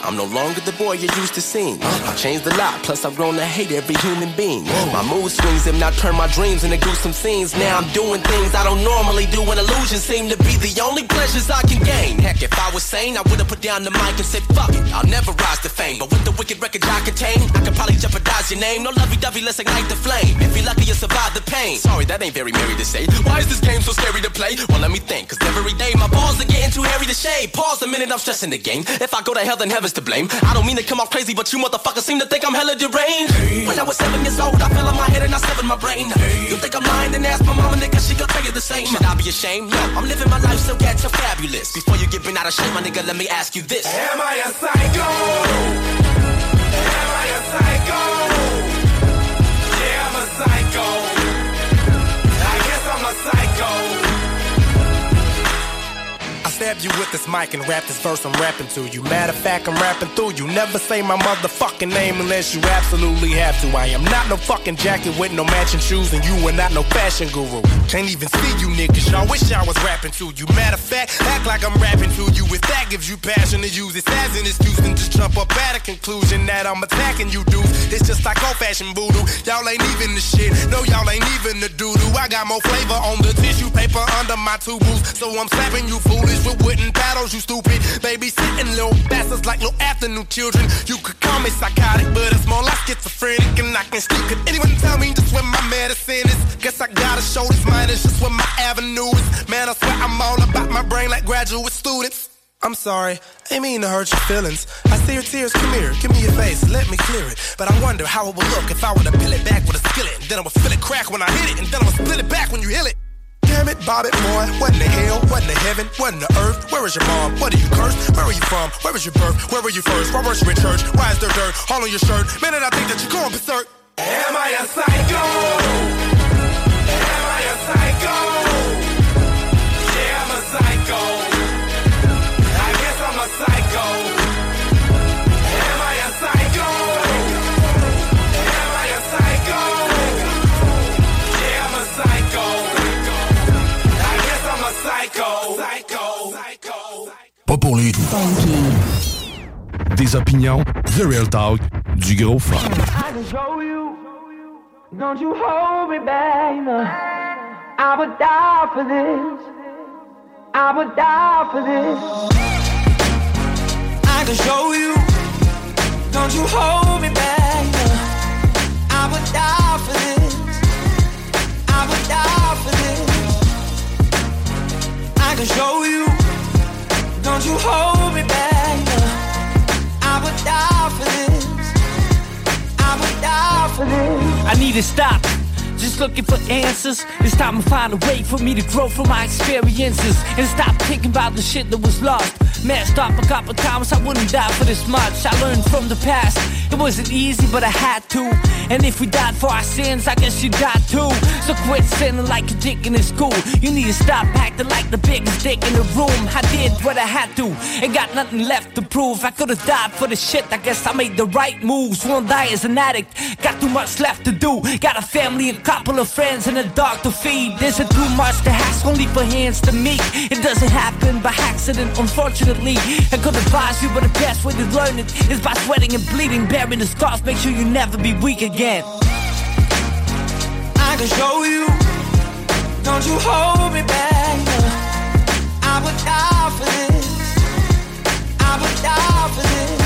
I'm no longer the boy you used to see. I've changed a lot, plus I've grown to hate every human being. My mood swings have not turned my dreams into gruesome scenes. Now I'm doing things I don't normally do, and illusions seem to be the only pleasures I can gain. Heck, if I was sane, I would've put down the mic and said, fuck it, I'll never rise to fame. But with the wicked records I contain, I could probably jeopardize your name. No lovey-dovey, let's ignite the flame. If you're lucky, you survive the pain. Sorry, that ain't very merry to say. Why is this game so scary to play? Well, let me think, cause every day my balls are getting too hairy to shave. Pause a minute, I'm stressing the game. If I go to hell, then heaven's to blame. I don't mean to come off crazy, but you motherfuckers seem to think I'm hella deranged. When I was seven years old, I fell on my head and I severed my brain. You think I'm lying, then ask my mama, nigga, she could tell you the same. Should I be ashamed? No, I'm living my life so get so fabulous. Before you get bent out of shape, my nigga, let me ask you this. Am I a psycho? Am I a psycho? Yeah, I'm a psycho. I guess I'm a psycho. Stab you with this mic and rap this verse I'm rapping to you. Matter of fact, I'm rapping through you. Never say my motherfucking name unless you absolutely have to. I am not no fucking jacket with no matching shoes, and you are not no fashion guru. Can't even see you niggas. Y'all wish I was rapping to you. Matter of fact, act like I'm rapping to you. If that gives you passion to use it as an excuse, then just jump up at a conclusion that I'm attacking you dudes. It's just like old fashioned voodoo. Y'all ain't even the shit. No, y'all ain't even the doo doo. I got more flavor on the tissue paper under my tubes. So I'm slapping you foolish with wooden paddles, you stupid. Babysitting little bastards like little afternoon children. You could call me psychotic, but it's more like schizophrenic and I can sleep. Could anyone tell me just where my medicine is? Guess I gotta show this mine is just where my avenue is. Man, I swear I'm all about my brain like graduate students. I'm sorry, I mean to hurt your feelings. I see your tears, come here, give me your face, let me clear it. But I wonder how it would look if I were to peel it back with a skillet. And then I would feel it crack when I hit it, and then I would split it back when you heal it. Damn it, Bob it, boy. What in the hell? What in the heaven? What in the earth? Where is your mom? What are you cursed? Where are you from? Where was your birth? Where were you first? Why you in church? Why is there dirt all on your shirt? Man, did I think that you're going berserk? Am I a psycho? Am I a psycho? Pas pour les. Des opinions, The Real Talk, du gros fun. Don't you hold me back. I would die for this. I would die for this. I can show you. Don't you hold me back. I would die for this. I would die for this. I can show you. Don't you hold me back. I would die for this. I would die for this. I need to stop. Just looking for answers. It's time to find a way for me to grow from my experiences and stop thinking about the shit that was lost. Messed up a couple times, I wouldn't die for this much. I learned from the past. It wasn't easy, but I had to. And if we died for our sins, I guess you died too. So quit sinning like a dick in school. You need to stop acting like the biggest dick in the room. I did what I had to, and got nothing left to prove. I could have died for the shit. I guess I made the right moves. Won't die as an addict. Got too much left to do. Got a family, a couple of friends, and a dog to feed. There's a too much to ask, only for hands to meet. It doesn't happen by accident, unfortunately. I could advise you, but the best way to learn it is by sweating and bleeding, bearing the scars. Make sure you never be weak again. I can show you. Don't you hold me back. no. I would die for this. I would die for this.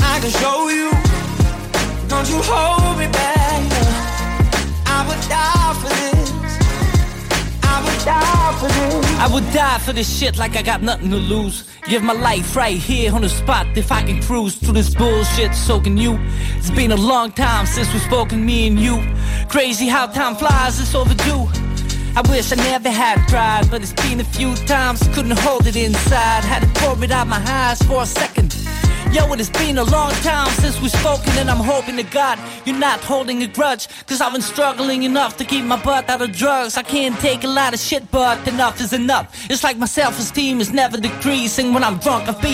I can show you. Don't you hold me back. no. I would die I would die for this shit like I got nothing to lose. Give my life right here on the spot if I can cruise through this bullshit. So can you? It's been a long time since we've spoken, me and you. Crazy how time flies, it's overdue. I wish I never had tried, but it's been a few times. Couldn't hold it inside, had to pour it out my eyes for a second. Yo, it has been a long time since we've spoken, and I'm hoping to God you're not holding a grudge. Cause I've been struggling enough to keep my butt out of drugs. I can't take a lot of shit, but enough is enough. It's like my self esteem is never decreasing when I'm drunk. I feel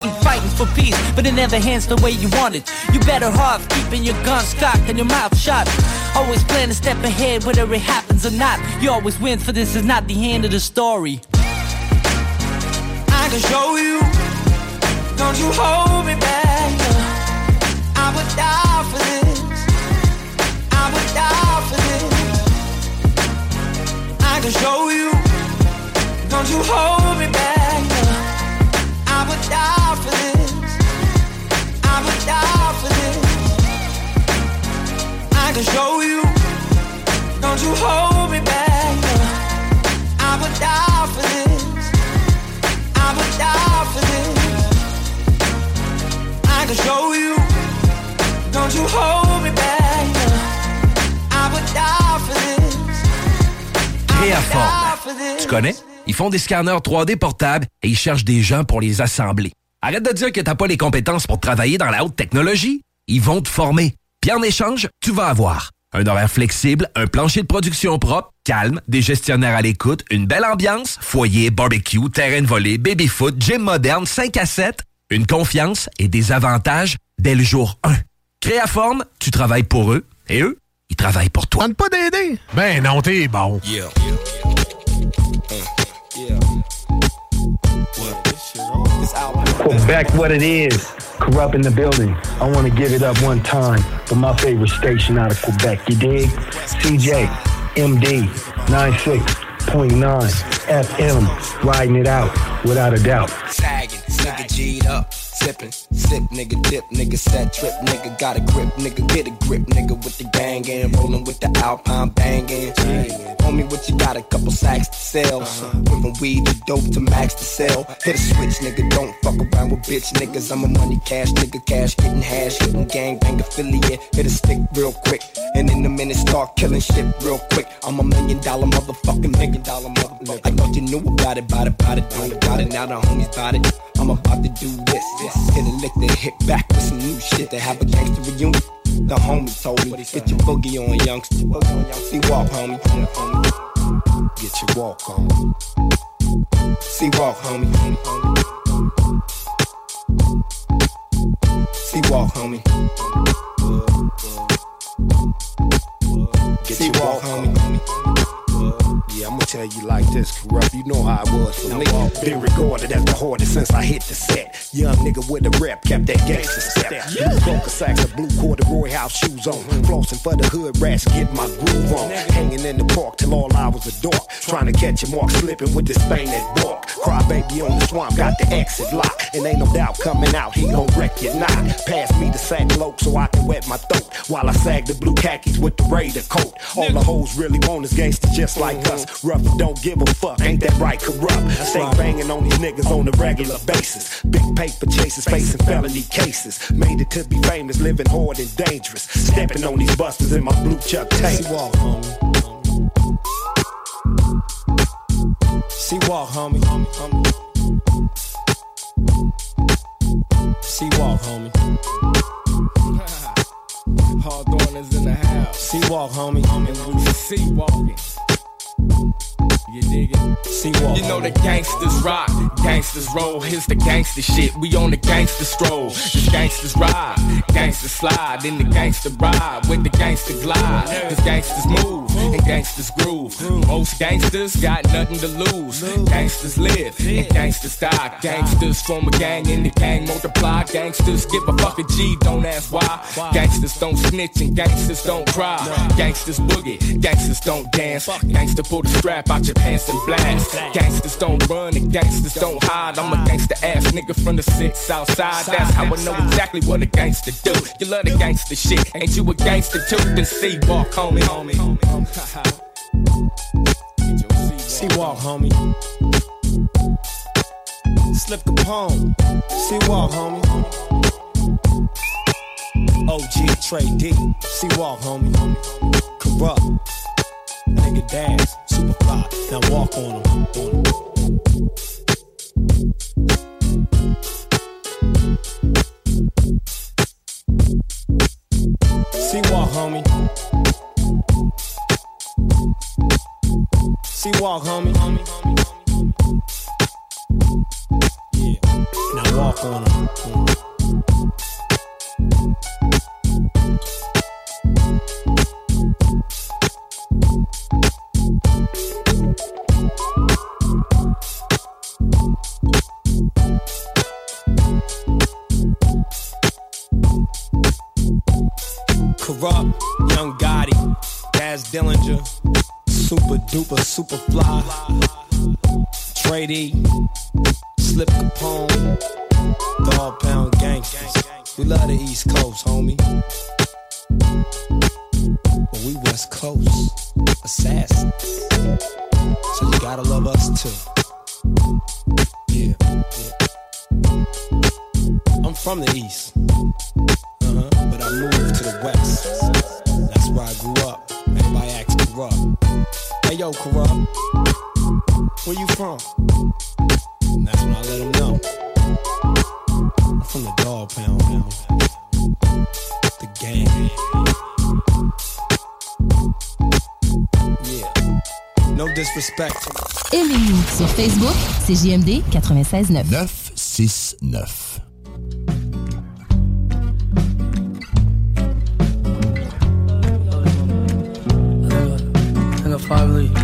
Fighting for peace, but it never hands the way you want it. You better off keeping your guns cocked and your mouth shut. Always plan to step ahead, whether it happens or not. You always win, for this is not the end of the story. I can show you. Don't you hold me back. I would die for this. I would die for this. I can show you. Don't you hold me back. I would die for this. I would die for this. I can show you. Don't you hold me back. I would die for this. I would die for this. I can show you. Don't you hold me back. I would die for this. Tu connais? Ils font des scanners 3D portables et ils cherchent des gens pour les assembler. Arrête de dire que t'as pas les compétences pour travailler dans la haute technologie. Ils vont te former. Puis en échange, tu vas avoir un horaire flexible, un plancher de production propre, calme, des gestionnaires à l'écoute, une belle ambiance, foyer, barbecue, terrain de volée, baby-foot, gym moderne, 5 à 7, une confiance et des avantages dès le jour 1. Créaforme, tu travailles pour eux et eux, ils travaillent pour toi. Tente pas d'aider? Ben non, t'es bon. Quebec, what it is. Kurupt in the building. I want to give it up one time for my favorite station out of Quebec. You dig? CJ, MD, 96.9 FM. Riding it out without a doubt. Sagging, nigga G'd up, sipping, sip, nigga dip, nigga set trip, nigga got a grip, nigga get a grip, nigga with the gang and rolling with the Alpine banging. Homie, what you got? A couple sacks to sell. Went from weed to dope to max to sell. Hit a switch, nigga, don't fuck around with bitch niggas. I'm a money cash nigga, cash getting hash, hitting gang bang affiliate. Hit a stick real quick, and in a minute start killing shit real quick. I'm a million dollar motherfucking million dollar motherfucker. I thought you knew about it, about it, about it, about it, about it. Now the homies about it. I'm about to do this. Hit a lick, then hit back with some new shit. To have a gangster reunion. The homie told me, get your boogie on, youngster. C-Walk, homie. Get your walk on. C-Walk, homie. See walk, homie. Tell you like this, Kurupt. You know how I was for me. Been regarded as the hardest since I hit the set. Young nigga with a rep, kept that gangster step. Blue broker sacks of blue corduroy house shoes on. Flossing for the hood rats, get my groove on. Hanging in the park till all hours of dark. Trying to catch a mark slipping with this thing that bark. Cry baby on the swamp, got the exit lock. And ain't no doubt coming out, he gon' wreck your knot. Pass me the sack lope so I can wet my throat. While I sag the blue khakis with the Raider coat. All the hoes really want is gangsters just like us. Rough and don't give a fuck, ain't that right, Kurupt? Stay banging on these niggas on a regular basis. Big paper chasers facing felony cases. Made it to be famous, living hard and dangerous. Stepping on these busters in my blue Chuck tape. C-Walk, homie. See walk, homie. Hawthorne is in the house. See walk, homie. See walking. You dig it? See walk. You know the gangsters rock, gangsters roll. Here's the gangster shit. We on the gangster stroll. This gangsters ride, gangsters slide, then the gangster ride with the gangster glide. Cause gangsters move and gangsters groove. Most gangsters got nothing to lose. Gangsters live and gangsters die. Gangsters form a gang and the gang multiply. Gangsters give a fuck a G, don't ask why. Gangsters don't snitch and gangsters don't cry. Gangsters boogie, gangsters don't dance. Gangster pull the strap out your pants and blast. Gangsters don't run and gangsters don't hide. I'm a gangster ass nigga from the six outside. That's how I know exactly what a gangster do. You love the gangster shit, ain't you a gangster too? Then C-Walk, homie, homie. C-Walk, homie. Slip Capone. See walk, homie. OG Tray Deee. See walk, homie. Kurupt. Nigga. Super fly. Now walk on him. On. See walk, homie. C-Walk, homie. Yeah. Now walk on him. Kurupt, Young Gotti, Daz Dillinger, Super Duper, Super Fly, Tray Deee, Slip Capone, Dogg Pound Gangsters. We love the East Coast, homie. But we West Coast, assassins. So you gotta love us too. Yeah, yeah. I'm from the East. Moved to the west. That's where I grew up. Everybody acts corrupt. Hey yo, corrupt. Where you from? And that's when I let them know. I'm from the dog pound, man. The gang. Yeah. No disrespect. Aimez-nous sur Facebook, c'est JMD 96.9. 969. I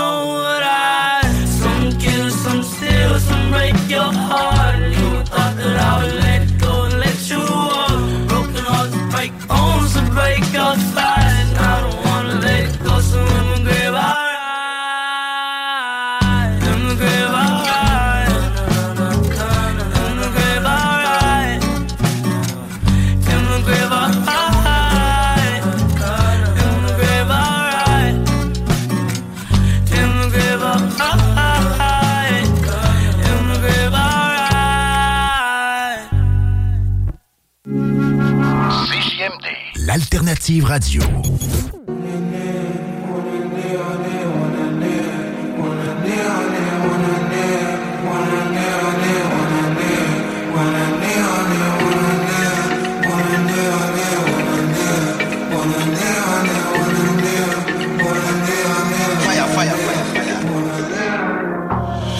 no would I? Some kill, some steal, some break your heart. You thought that I would let go and let you walk. Broken hearts break bones and break up fast. L'alternative radio.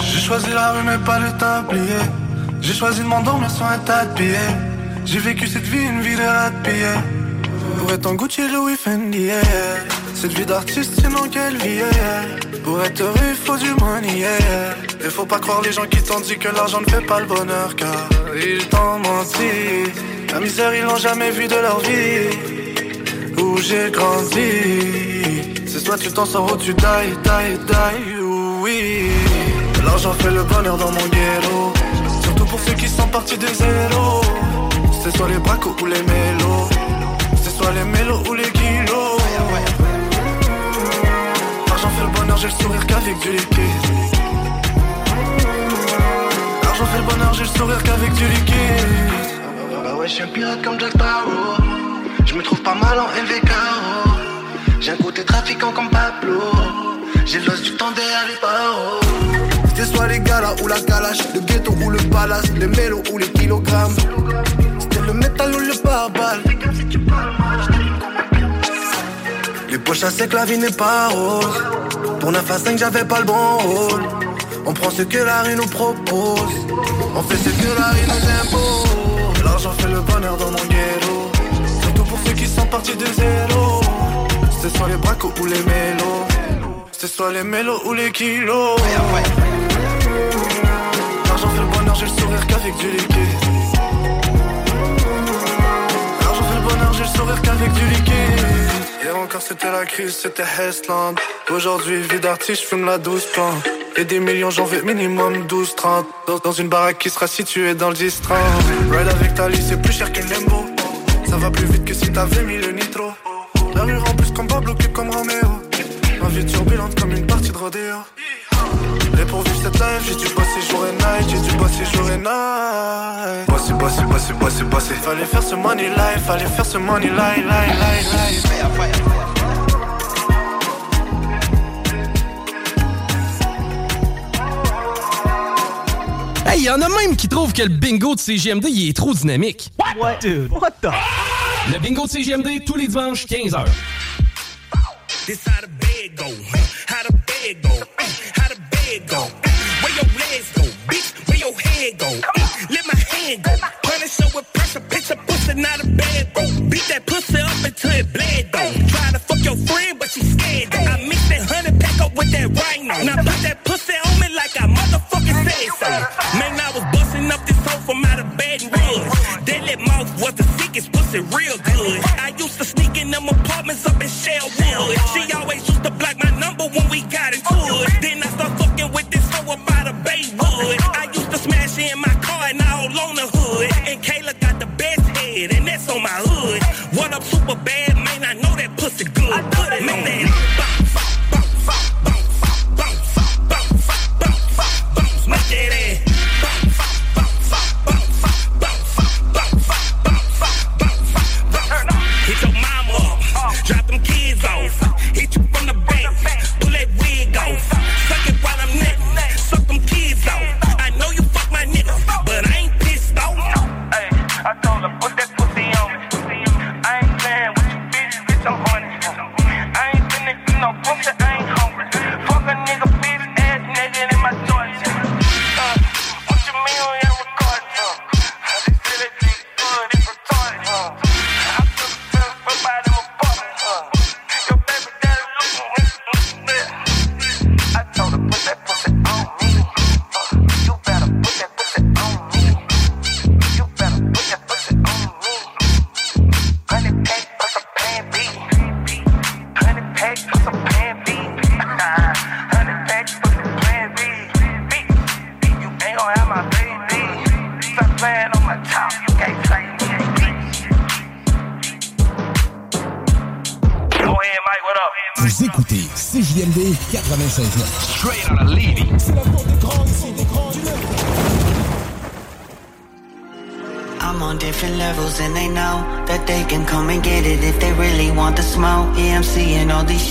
J'ai choisi la rue mais pas le tablier J'ai choisi de m'endormir sur un tas de billets. J'ai vécu cette vie, une vie de rat pillé Pour être en Gucci, Louis Fendi yeah. Cette vie d'artiste, sinon quelle vie yeah. Pour être heureux, faut du money yeah. Et faut pas croire les gens qui t'ont dit que l'argent ne fait pas le bonheur Car ils t'ont menti La misère, ils l'ont jamais vu de leur vie Où j'ai grandi C'est soit tu t'en sors ou tu die, die, die Oui L'argent fait le bonheur dans mon ghetto. Surtout pour ceux qui sont partis de zéro. C'est soit les bracos ou les mélos. Les mélos ou les kilos. L'argent fait le bonheur, j'ai le sourire qu'avec du liquide. L'argent fait le bonheur, j'ai le sourire qu'avec du liquide. Bah ouais, je suis un pirate comme Jack Sparrow. Je me trouve pas mal en MVKO. J'ai un côté trafiquant comme Pablo. J'ai l'os du temps derrière les barreaux. C'était soit les galas ou la calache, le ghetto ou le palace, les mélos ou les kilogrammes. C'était le métal ou le pare-balles. Poches à sec, la vie n'est pas rose. Pour 9 à 5, j'avais pas le bon rôle. On prend ce que la rue nous propose. On fait ce que la rue nous impose. L'argent fait le bonheur dans mon ghetto. Surtout pour ceux qui sont partis de zéro. C'est soit les bracos ou les mélos. C'est soit les mélos ou les kilos. L'argent fait le bonheur, j'ai le sourire qu'avec du liquide. L'argent fait le bonheur, j'ai le sourire qu'avec du liquide. Encore c'était la crise, c'était Hestland. Aujourd'hui, vie d'artiste, fume la douce plante. Et des millions, j'en veux minimum 12, 30. Dans, une baraque qui sera située dans le 10 30. Ride avec Tali, c'est plus cher qu'une lembo. Ça va plus vite que si t'avais mis le nitro. La rue rend plus comme Pablo que comme Roméo. Ma vie turbulente comme une partie de rodéo. Et pour vivre cette life, j'ai dû bosser jour et night, j'ai dû bosser jour et night. Bosser, bosser, bosser, bosser, bosser. Fallait faire ce money life, fallait faire ce money life, life, life, life. Hey, y en a même qui trouvent que le bingo de CGMD il est trop dynamique. What? Dude, what the? Le bingo de CGMD tous les dimanches 15h. Bed go, how the bed go, how the bed go. Where your legs go, bitch, where your head go. Let my hand go. Punish her with pressure, a pussy, not a bad bro. Beat that pussy up until it bled though. Try to fuck your friend, but she scared though. I mix that honey pack up with that rhino. Now put that pussy on me like I motherfucking said so. Man, I was busting up this hoe from out of Baton Rouge. Deadly mouth was the sickest pussy real good. I used to sneak in them apartments up in Shellwood.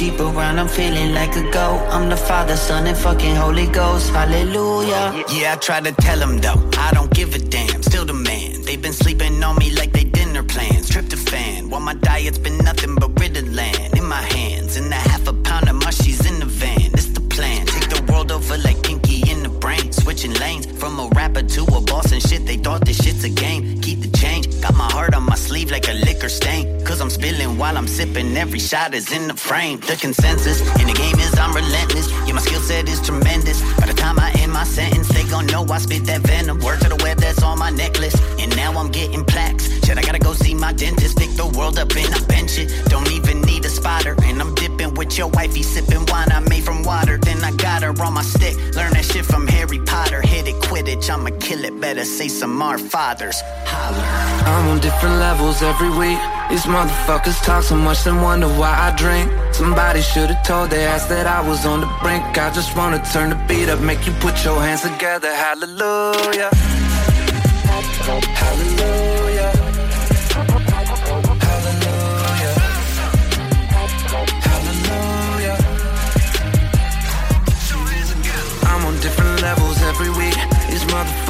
Sheep around, I'm feeling like a goat. I'm the Father, Son, and fucking Holy Ghost. Hallelujah. Yeah, I try to tell him though, I don't shot is in the frame. The consensus in the game is I'm relentless. Yeah, my skill set is tremendous. By the time I end my sentence, they gon' know I spit that venom. Word to the web that's on my necklace. And now I'm getting plaques. Shit, I gotta go see my dentist. Pick the world up and I bench it. Don't even need a spotter. And I'm dipping with your wifey, sipping wine I made from water. Then I got her on my stick. Learn that I'ma kill it. Better say some our fathers. Holler. I'm on different levels every week. These motherfuckers talk so much, then wonder why I drink. Somebody should've told their ass that I was on the brink. I just wanna turn the beat up, make you put your hands together. Hallelujah. Hallelujah.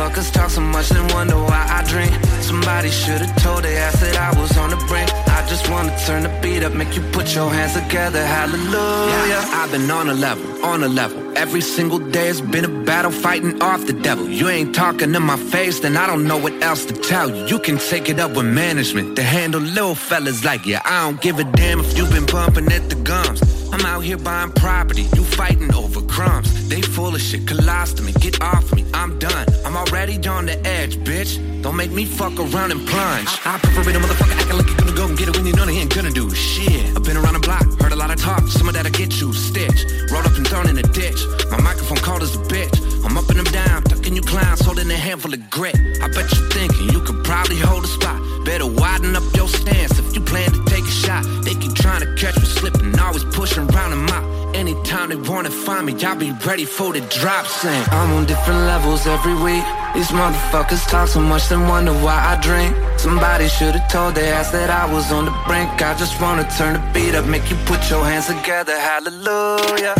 Motherfuckers talk so much, then wonder why I drink. Somebody should've told their ass that I was on the brink. Just wanna turn the beat up, make you put your hands together. Hallelujah. I've been on a level, on a level. Every single day has been a battle fighting off the devil. You ain't talking in my face, then I don't know what else to tell you. You can take it up with management to handle little fellas like you. I don't give a damn if you've been bumping at the gums. I'm out here buying property, you fighting over crumbs. They full of shit, colostomy, get off me, I'm done. I'm already on the edge, bitch. Don't make me fuck around and plunge. I, I prefer it a motherfucker acting like you're gonna go and get it when you know they ain't gonna do shit. I've been around the block, heard a lot of talk, some of that'll get you stitched. Rolled up and thrown in a ditch. My microphone cold as a bitch. I'm up and I'm down, tucking you clowns, holding a handful of grit. I bet you thinking you could probably hold a spot. Better widen up your stance if you plan to take a shot. They keep trying to catch me slipping, always pushing round and mop. Anytime they wanna find me, I'll be ready for the drop saying I'm on different levels every week. These motherfuckers talk so much, then wonder why I drink. Somebody should've told their ass that I was on the brink. I just wanna turn the beat up, make you put your hands together. Hallelujah.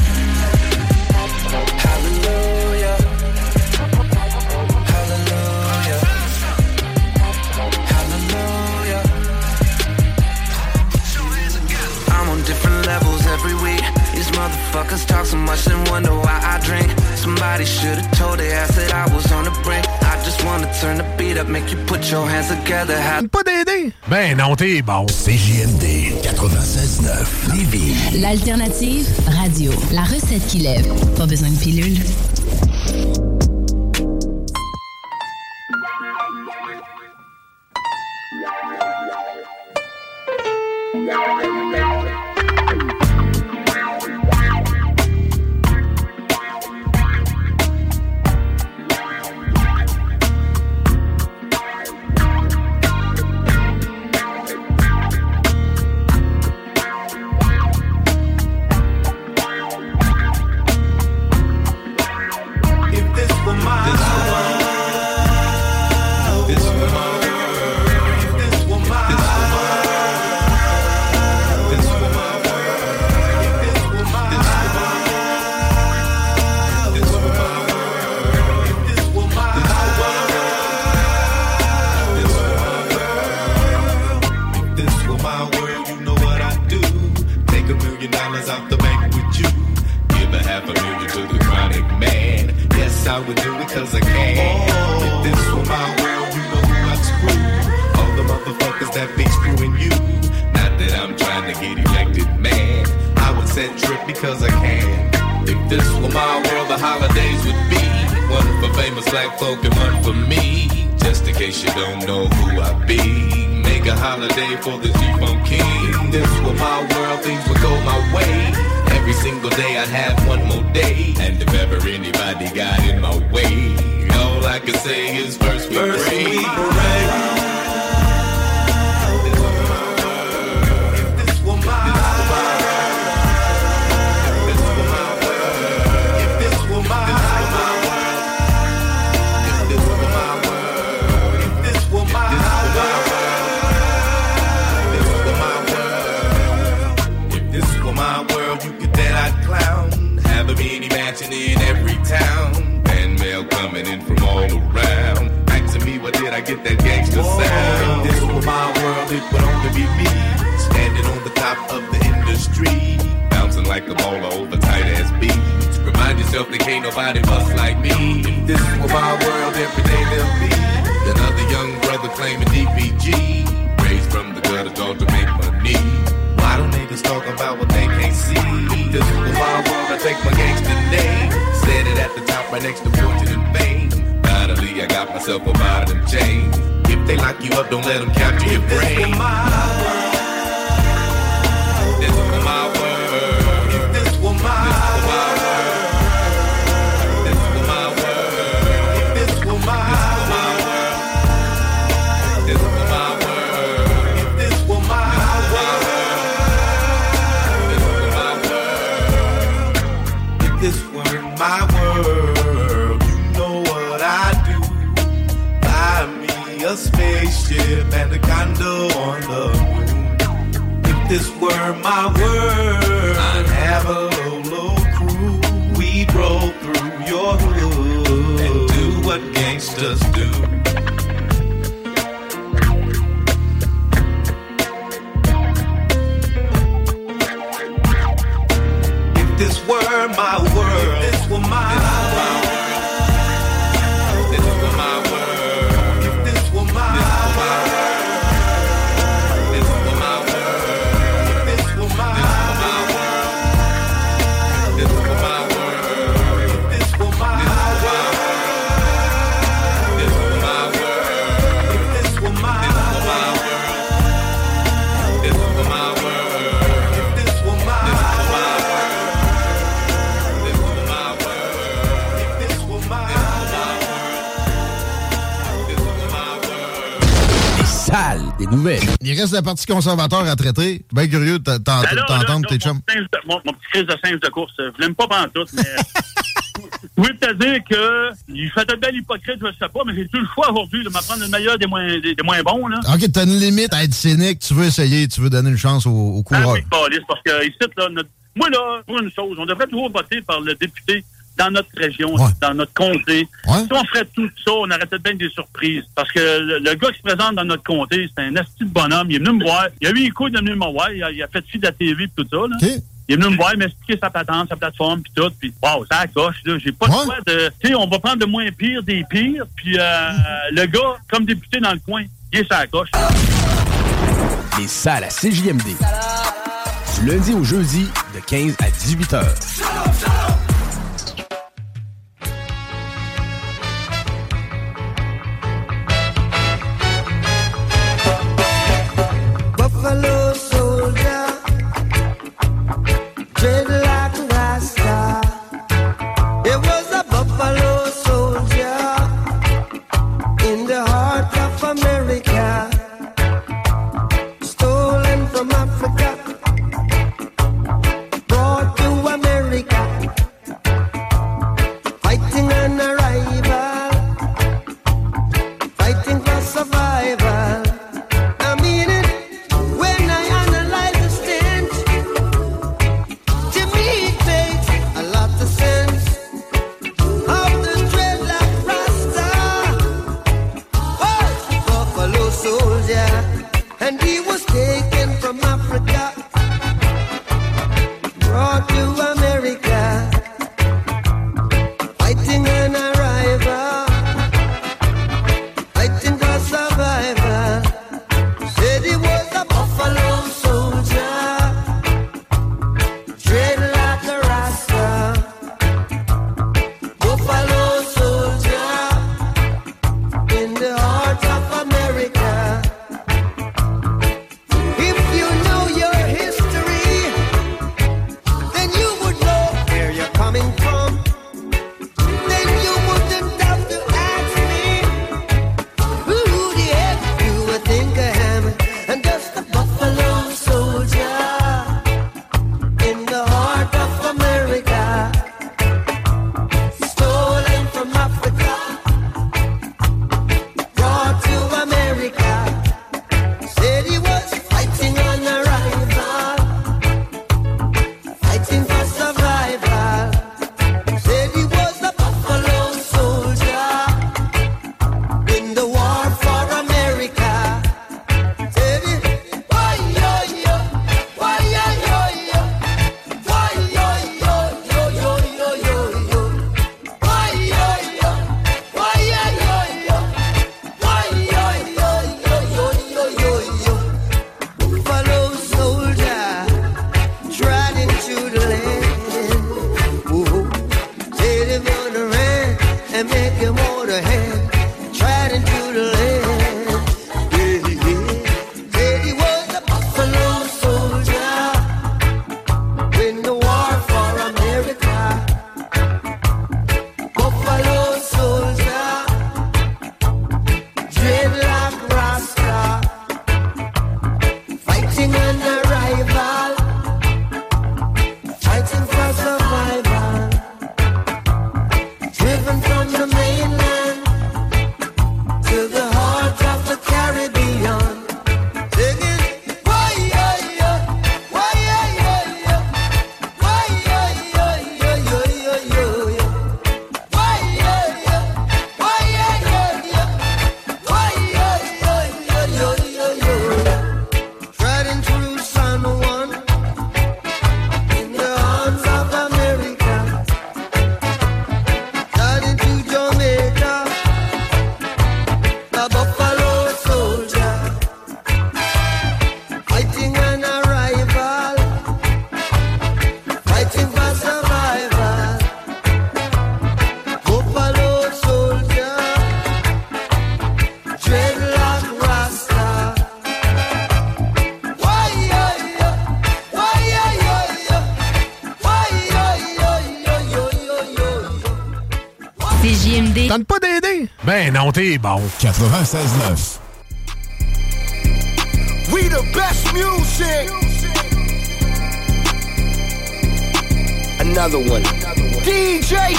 Motherfuckers talk so much and wonder why I drink. Somebody should've told their ass that I was on the brink. I just wanna turn the beat up, make you put your hands together. Pas d'aider? Ben non, t'es bon. CJMD 96.9 Lévis. L'alternative radio. La recette qui lève. Pas besoin de pilule. If reste la partie conservateur à traiter. Bien curieux de Ben t'entendre tes chums. Mon, de- petit crise de singe de course, euh, je l'aime pas tout, mais. Je voulais te dire que il fait un bel hypocrite, je sais pas, mais j'ai tout le choix aujourd'hui de m'apprendre le meilleur des moins, des, des moins bons, là. OK, t'as une limite à être cynique. Tu veux essayer, tu veux donner une chance au, au Ah, coureur. oui, câlisse, parce que ici, là, notre- moi, là, pour une chose, on devrait toujours voter par le député dans notre région, dans notre comté. Si on ferait tout ça, on arrêtait bien des surprises. Parce que le, le gars qui se présente dans notre comté, c'est un esti de bonhomme. Il est venu me voir. Il a eu les couilles de venir me voir. Il a, il a fait fi de la TV et tout ça. Là. Il est venu me voir, m'expliquer sa patente, sa plateforme, puis tout. Puis, wow, ça accroche, là. J'ai pas de choix de... Tu sais, on va prendre de moins pire des pires. Puis, euh, le gars, comme député dans le coin, il est sa coche. Les salles à CJMD. Du lundi au jeudi, de 15 à 18 heures. Llévalo sol ya. Llévalo bon. 96.9. We the best music. Another one. DJ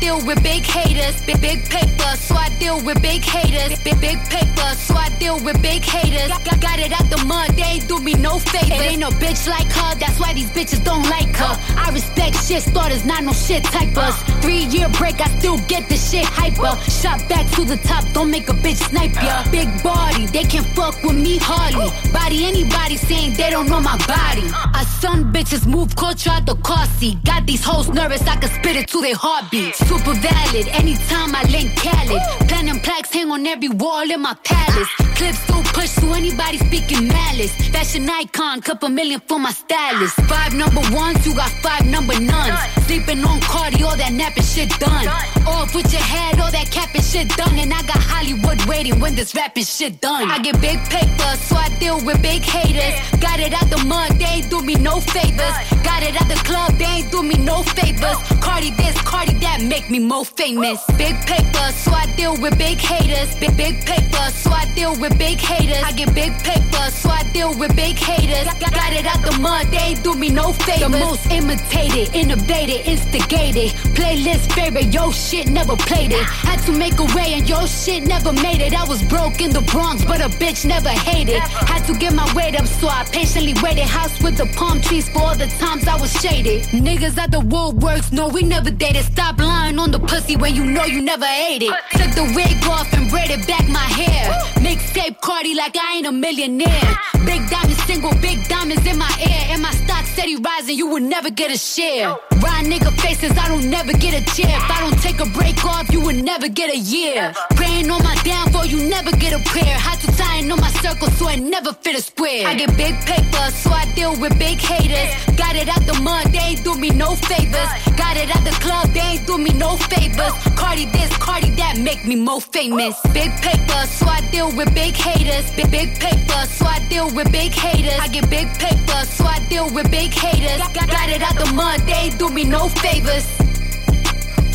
deal with big haters. Big big paper, so I deal with big haters. Big big paper, so I deal with big haters. Got, got it out the mud, they ain't do me no favor. Ain't no bitch like her, that's why these bitches don't like her. I respect shit starters, not no shit typers. Three year break, I still get the shit hyper. Shot back to the top, don't make a bitch snipe ya. Big body, they can't fuck with me hardly. Body anybody saying they don't know my body. I son bitches move culture out the car seat. Got these hoes nervous, I can spit it to their heartbeat. Super valid, anytime I link Khaled. Platinum plaques hang on every wall in my palace. Clips still push to anybody speaking malice. Fashion icon, couple million for my stylist. Five number ones, you got five number nuns. Sleeping on Cardi, all that napping shit done. Off with your head, all that capping shit done. And I got Hollywood waiting when this rapping shit done. I get big paper, so I deal with big haters. Got it out the mud, they ain't do me no favors. Got it out the club, they ain't do me no favors. Cardi this, Cardi that, make me more famous. Big paper, so I deal with big haters. Big big paper, so I deal with big haters. I get big paper, so I deal with big haters. Got, got it out the mud, they ain't do me no favors. The most imitated, innovated, instigated. Playlist favorite, yo shit never played it. Had to make a way and yo shit never made it. I was broke in the Bronx, but a bitch never hated. Had to get my weight up, so I patiently waited. House with the palm trees for all the times I was shaded. Niggas at the woodworks, no, we never dated. Stop lying on the pussy when you know you never ate it. Took the wig off and braided back my hair. Mixtape Cardi like I ain't a millionaire. Big diamonds, single big diamonds in my ear. And my stock steady rising, you will never get a share. Ride nigga faces, I don't never get a. If I don't take a break off, you will never get a year. Praying on my downfall, you never get a prayer. Had to on my circle so I never fit a square. I get big paper, so I deal with big haters. Got it out the mud, they ain't do me no favors. Got it at the club, they ain't do me no favors. Cardi this, Cardi that, make me more famous. Big paper, so I deal with big haters. Big big paper, so I deal with big haters. I get big paper, so I deal with big haters. Got it out the mud, they ain't do me no favors.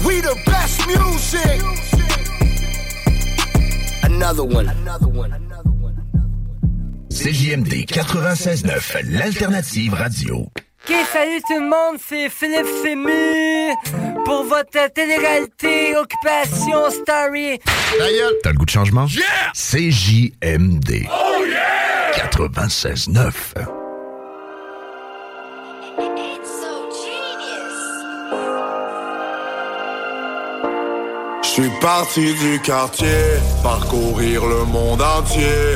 We the best music. Another one. CJMD 96.9, l'alternative radio. Ok, salut tout le monde, c'est Philippe Fému pour votre télé-réalité Occupation Story. T'as le goût de changement? Yeah! CJMD. Oh yeah! 96.9. suis parti du quartier, parcourir le monde entier.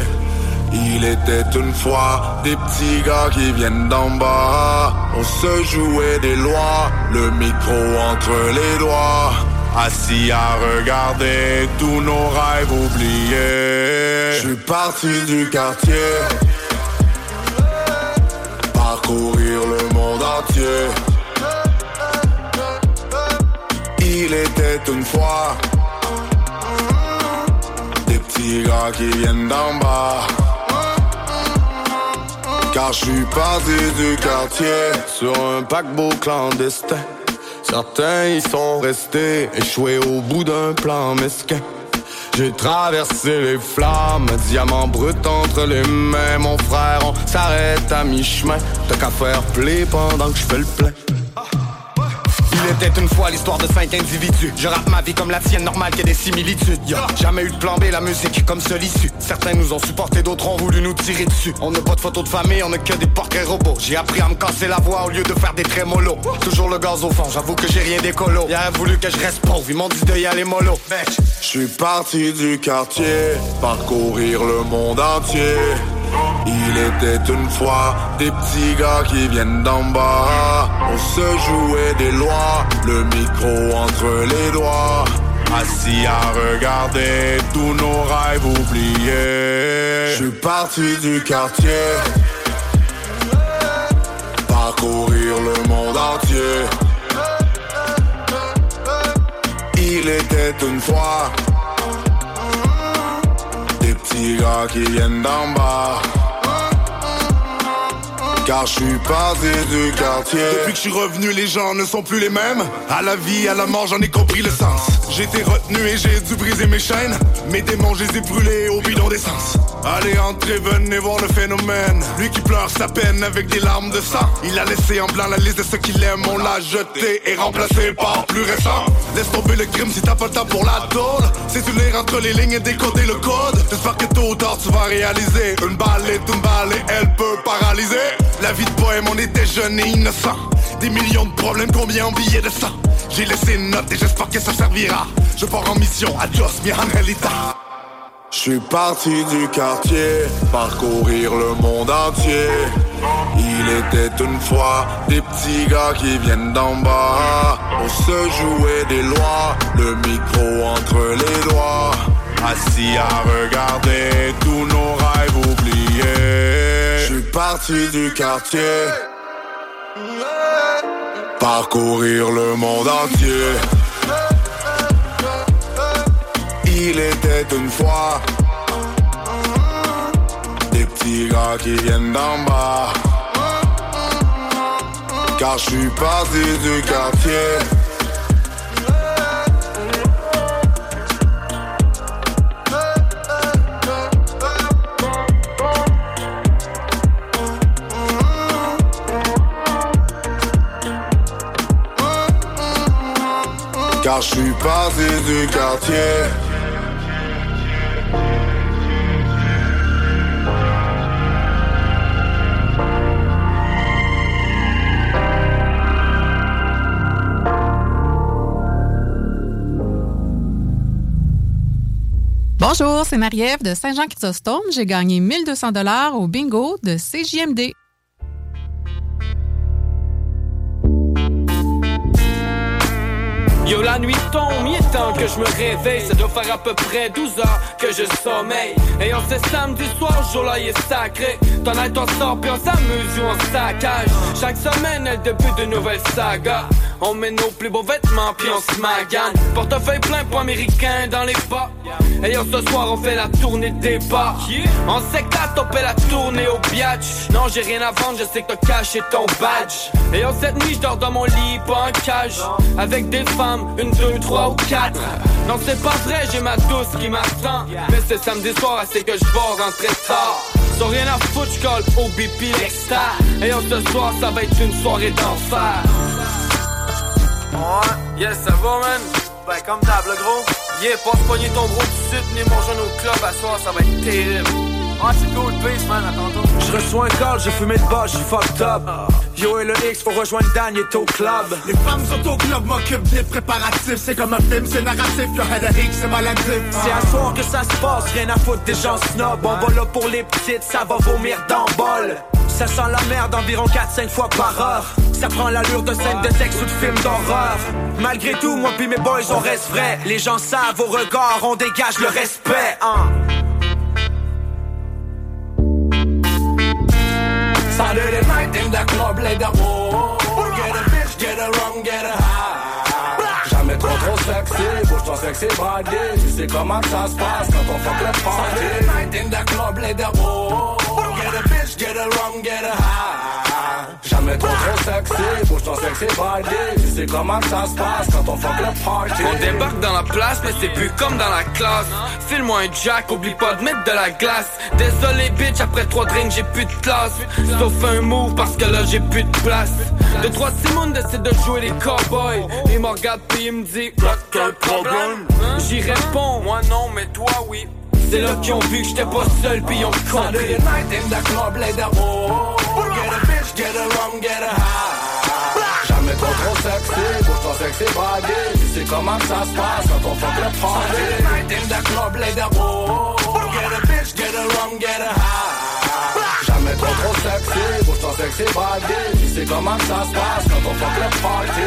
Il était une fois des petits gars qui viennent d'en bas. On se jouait des lois, le micro entre les doigts. Assis à regarder tous nos rêves oubliés. Je suis parti du quartier, parcourir le monde entier. Il était une fois des petits gars qui viennent d'en bas. Car je suis parti du quartier sur un paquebot clandestin. Certains y sont restés échoués au bout d'un plan mesquin. J'ai traversé les flammes, diamant brut entre les mains. Mon frère, on s'arrête à mi-chemin. T'as qu'à faire play pendant que je fais le plein. Était une fois l'histoire de cinq individus. Je rappe ma vie comme la tienne, normal qu'il y ait des similitudes. Yo, jamais eu de plan B, la musique comme seul issue. Certains nous ont supporté, d'autres ont voulu nous tirer dessus. On n'a pas de photos de famille, on n'a que des portraits robots. J'ai appris à me casser la voix au lieu de faire des trémolos. Toujours le gaz au fond, j'avoue que j'ai rien d'écolo. Il a voulu que je reste pauvre, ils m'ont dit de y aller mollo. Je suis parti du quartier, parcourir le monde entier. Il était une fois des petits gars qui viennent d'en bas. On se jouait des lois, le micro entre les doigts. Assis à regarder tous nos rêves oubliés. Je suis parti du quartier, parcourir le monde entier. Il était une fois qui viennent d'en bas. Car je suis parti du quartier Depuis que je suis revenu, les gens ne sont plus les mêmes. À la vie, à la mort, j'en ai compris le sens. J'ai été retenu et j'ai dû briser mes chaînes. Mes démons, je les ai brûlés au bidon d'essence. Allez, entrez, venez voir le phénomène. Lui qui pleure sa peine avec des larmes de sang. Il a laissé en blanc la liste de ceux qu'il aime. On l'a jeté et remplacé par plus récent. Laisse tomber le crime si t'as pas le temps pour la tôle. C'est de lire entre les lignes et décoder le code. J'espère que tôt ou tard tu vas réaliser. Une balle est une balle et elle peut paralyser. La vie de poème, on était jeunes et innocents. Des millions de problèmes, combien en billets de sang? J'ai laissé une note et j'espère que ça servira. Je pars en mission, adios mi angelita. Je suis parti du quartier, parcourir le monde entier. Il était une fois des petits gars qui viennent d'en bas. On se jouait des lois, le micro entre les doigts. Assis à regarder tous nos rêves oubliés. Je suis parti du quartier, parcourir le monde entier. Il était une fois des petits gars qui viennent d'en bas. Car je suis parti du quartier. Car je suis parti du quartier. Bonjour, c'est Marie-Ève de Saint-Jean-Chrysostome. J'ai gagné 1200 dollars au bingo de CJMD. Je me réveille. Ça doit faire à peu près 12 heures que je sommeille. Et on sait samedi soir, jour-là, il est sacré. T'en as ton sort, puis on s'amuse ou on saccage. Chaque semaine, elle début de nouvelles sagas. On met nos plus beaux vêtements, puis on se magane. Portefeuille plein pour américain dans les pas. Et yo, ce soir, on fait la tournée des bars. On sait topé la tournée au biatch. Non, j'ai rien à vendre, je sais que t'as caché ton badge. Et yo, cette nuit, je dors dans mon lit, pas en cage. Avec des femmes, une, deux, trois ou quatre. Non, c'est pas vrai, j'ai ma douce qui m'attend. Mais c'est samedi soir, c'est que je vais rentrer tard. Sans rien à foutre, je colle au BP l'extra. Et yo, ce soir, ça va être une soirée d'enfer. Ouais, yes, ça va, man. Ben, comme d'hab, le gros. Yeah, pas pogner ton gros tout de ni manger au club à soir, ça va être terrible. Ah, c'est cool, peace, man, à. Je reçois un call, j'ai fumé de bas, j'suis fucked up. Yo et le X, faut rejoindre Dan, il est au club. Les femmes sont au club, m'occupe des préparatifs. C'est comme un film, c'est narratif. Yo, head of X, c'est maladif. C'est à soir que ça se passe, rien à foutre des gens snob. On va là pour les petites, ça va vomir dans le bol. Ça sent la merde environ 4-5 fois par heure. Ça prend l'allure de scène de sexe ou de film d'horreur. Malgré tout, moi puis mes boys, on reste vrai. Les gens savent au regard, on dégage le respect. Hein. In the club, let the whoa. Get a bitch, get a rum, get a body Tu sais comment ça se passe quand on fuck le party night in the club, whoa. Get a bitch, get a rum, get a high. Jamais trop trop sexy, bouge ton sexy body Tu sais comment ça se passe quand on fuck le party On débarque dans la place, mais c'est plus comme dans la classe. File-moi un jack, oublie pas de mettre de la glace. Désolé, bitch, après trois drinks, j'ai plus de classe. Sauf un move parce que là, j'ai plus de place. De trois Simone décide de jouer les cowboys. Il me regarde puis il me dit, Y'a quel problème? J'y réponds, moi non, mais toi oui. C'est là qu'ils ont vu que j'étais pas seul puis ils ont compris. Saturday night in the club, the whoa. Get a bitch, get a rum, get a high. Jamais trop trop sexy, bouge ton sexy body Tu sais comment ça se passe quand on fuck le Saturday party night in the club, the whoa. Get a bitch, get a rum, get a high. Jamais trop trop sexy, bouge ton sexy body Tu sais comment ça se passe quand on fuck le party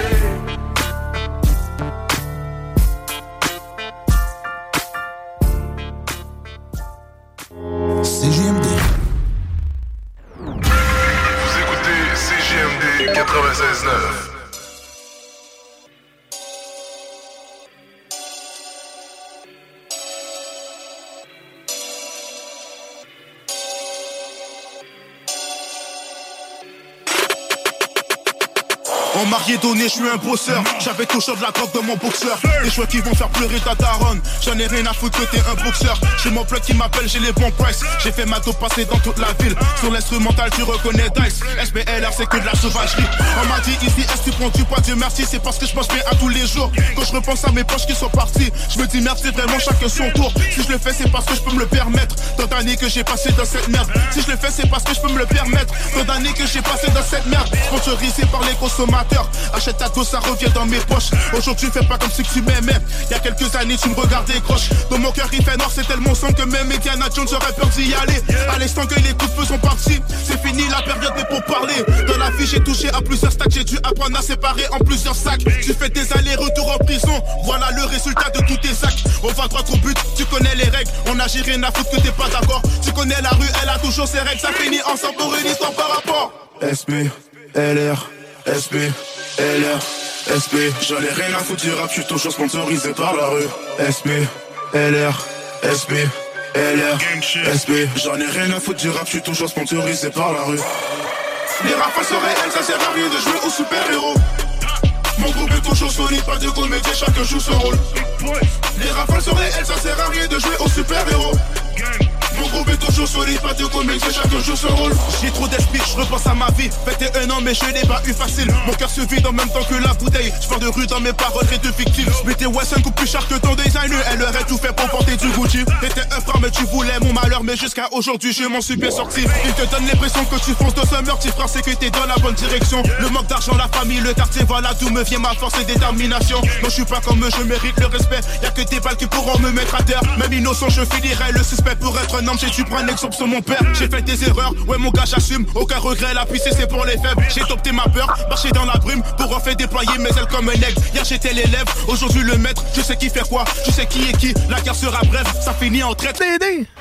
CGMD. Vous écoutez CGMD 96.9. je suis un bosseur. J'avais toujours de la drogue dans mon boxeur. Des choix qui vont faire pleurer ta daronne. J'en ai rien à foutre que t'es un boxeur. J'ai mon plug qui m'appelle, j'ai les bons prices. J'ai fait ma dope passer dans toute la ville. Sur l'instrumental, tu reconnais Dice. SBLR, c'est que de la sauvagerie. On m'a dit ici, est-ce que tu prends du poids Dieu merci, c'est parce que je pense bien à tous les jours. Quand je repense à mes poches qui sont parties, je me dis c'est vraiment chacun son tour. Si je le fais, c'est parce que je peux me le permettre. Tant d'années que j'ai passé dans cette merde. Si je le fais, c'est parce que je peux me le permettre. Tant d'années que j'ai passé dans cette merde. Sponsorisé par les consommateurs. Achète ta dose, ça revient dans mes poches. Aujourd'hui, fais pas comme si tu m'aimais. Il y a quelques années, tu me regardais croche. Dans mon cœur, il fait noir, c'est tellement sombre que même Indiana Jones aurait peur d'y aller. À l'instant que les coups de feu sont partis, c'est fini la période des pour parler. Dans la vie, j'ai touché à plusieurs stacks. J'ai dû apprendre à séparer en plusieurs sacs. Tu fais tes allers-retours en prison. Voilà le résultat de tous tes sacs. On va droit au but, tu connais les règles. On agit rien à foutre que t'es pas d'accord. Tu connais la rue, elle a toujours ses règles. Ça finit ensemble pour une histoire par rapport. SB, LR, SB, LR, SB. J'en ai rien à foutre du rap, je suis toujours sponsorisé par la rue. SB, LR, SB, LR, SB. J'en ai rien à foutre du rap, je suis toujours sponsorisé par la rue. Les rafales sont réelles, ça sert à rien de jouer aux super-héros. Mon groupe est toujours solide, pas de comédie, chacun joue son rôle. Les rafales sont réelles, ça sert à rien de jouer aux super-héros. Mon groupe est toujours solide, pas de comédie, chacun joue son rôle. J'ai trop d'esprit, je repense à ma vie. 21 ans, mais je n'ai pas eu facile. Mon cœur se vide en même temps que la bouteille. Je de rue dans mes paroles, et de victime. Je mettais Wesson coup plus cher que ton designer. Elle aurait tout fait pour porter du Gucci. T'étais un frère, mais tu voulais mon malheur. Mais jusqu'à aujourd'hui, je m'en suis bien sorti. Il te donne l'impression que tu fonces dans un meurtre. Frère, c'est que t'es dans la bonne direction. Le manque d'argent, la famille, le quartier, voilà d'où me vient ma force et détermination. Non, je suis pas comme eux, je mérite le respect. Y'a que des balles qui pourront me mettre à terre. Même innocent, je finirai le suspect pour être un homme. J'ai dû prendre un exemple sur mon père. J'ai fait des erreurs, ouais, mon gars, j'assume. Aucun regret, la puissance c'est pour les faibles. J'ai topté ma peur, marché dans la brume pour en faire déployer mes ailes comme un aigle. Hier j'étais l'élève, aujourd'hui le maître. Je sais qui fait quoi, je sais qui est qui. La guerre sera brève, ça finit en traite.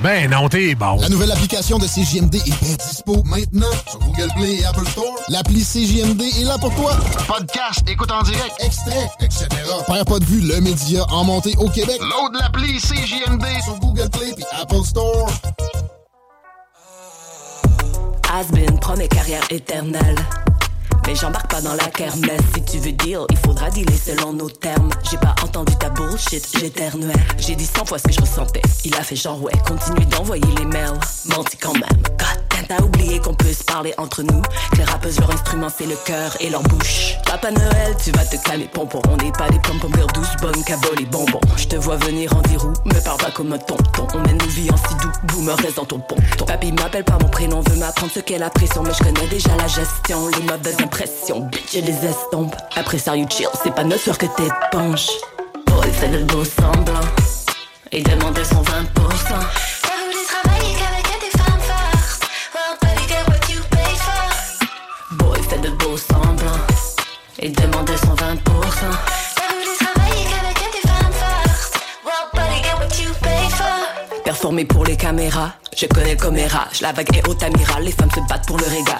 Ben non, t'es bon. La nouvelle application de CJMD est bien dispo maintenant sur Google Play et Apple Store. L'appli CJMD est là pour toi. Podcast, écoute en direct, extrait, etc. Père pas de vue, le média en montée au Québec. Load l'appli CJMD sur Google Play et Apple Store. Has-been promet carrière éternelle. Mais j'embarque pas dans la kermesse. Si tu veux deal, il faudra dealer selon nos termes. J'ai pas entendu ta bullshit, j'éternuais. J'ai dit 100 fois ce que je ressentais. Il a fait genre ouais, continue d'envoyer les mails. Menti quand même. God t'as oublié qu'on peut se parler entre nous. Que les rappeuses, leur instrument, c'est le cœur et leur bouche. Papa Noël, tu vas te calmer, pompon. On n'est pas des pom-pom girls douces, bonnes cabot les bonbons. Je te vois venir en dirou, me parle pas comme un tonton. On mène nos vies en si doux, boomer reste dans ton ponton. Papy m'appelle par mon prénom, veut m'apprendre ce qu'est la pression. Mais je connais déjà la gestion, les mauvaises impressions. Bitch, je les estompe. Après ça, you chill, c'est pas notre soeur que t'épanches. Boy, fait de beau semblant. Et demander son 20%. Et demander son 20%. T'as voulu travailler qu'avec des femmes fortes. Well, buddy, get what you paid for. Performer pour les caméras, je connais le commérage. La vague est haute amiral, les femmes se battent pour le régal.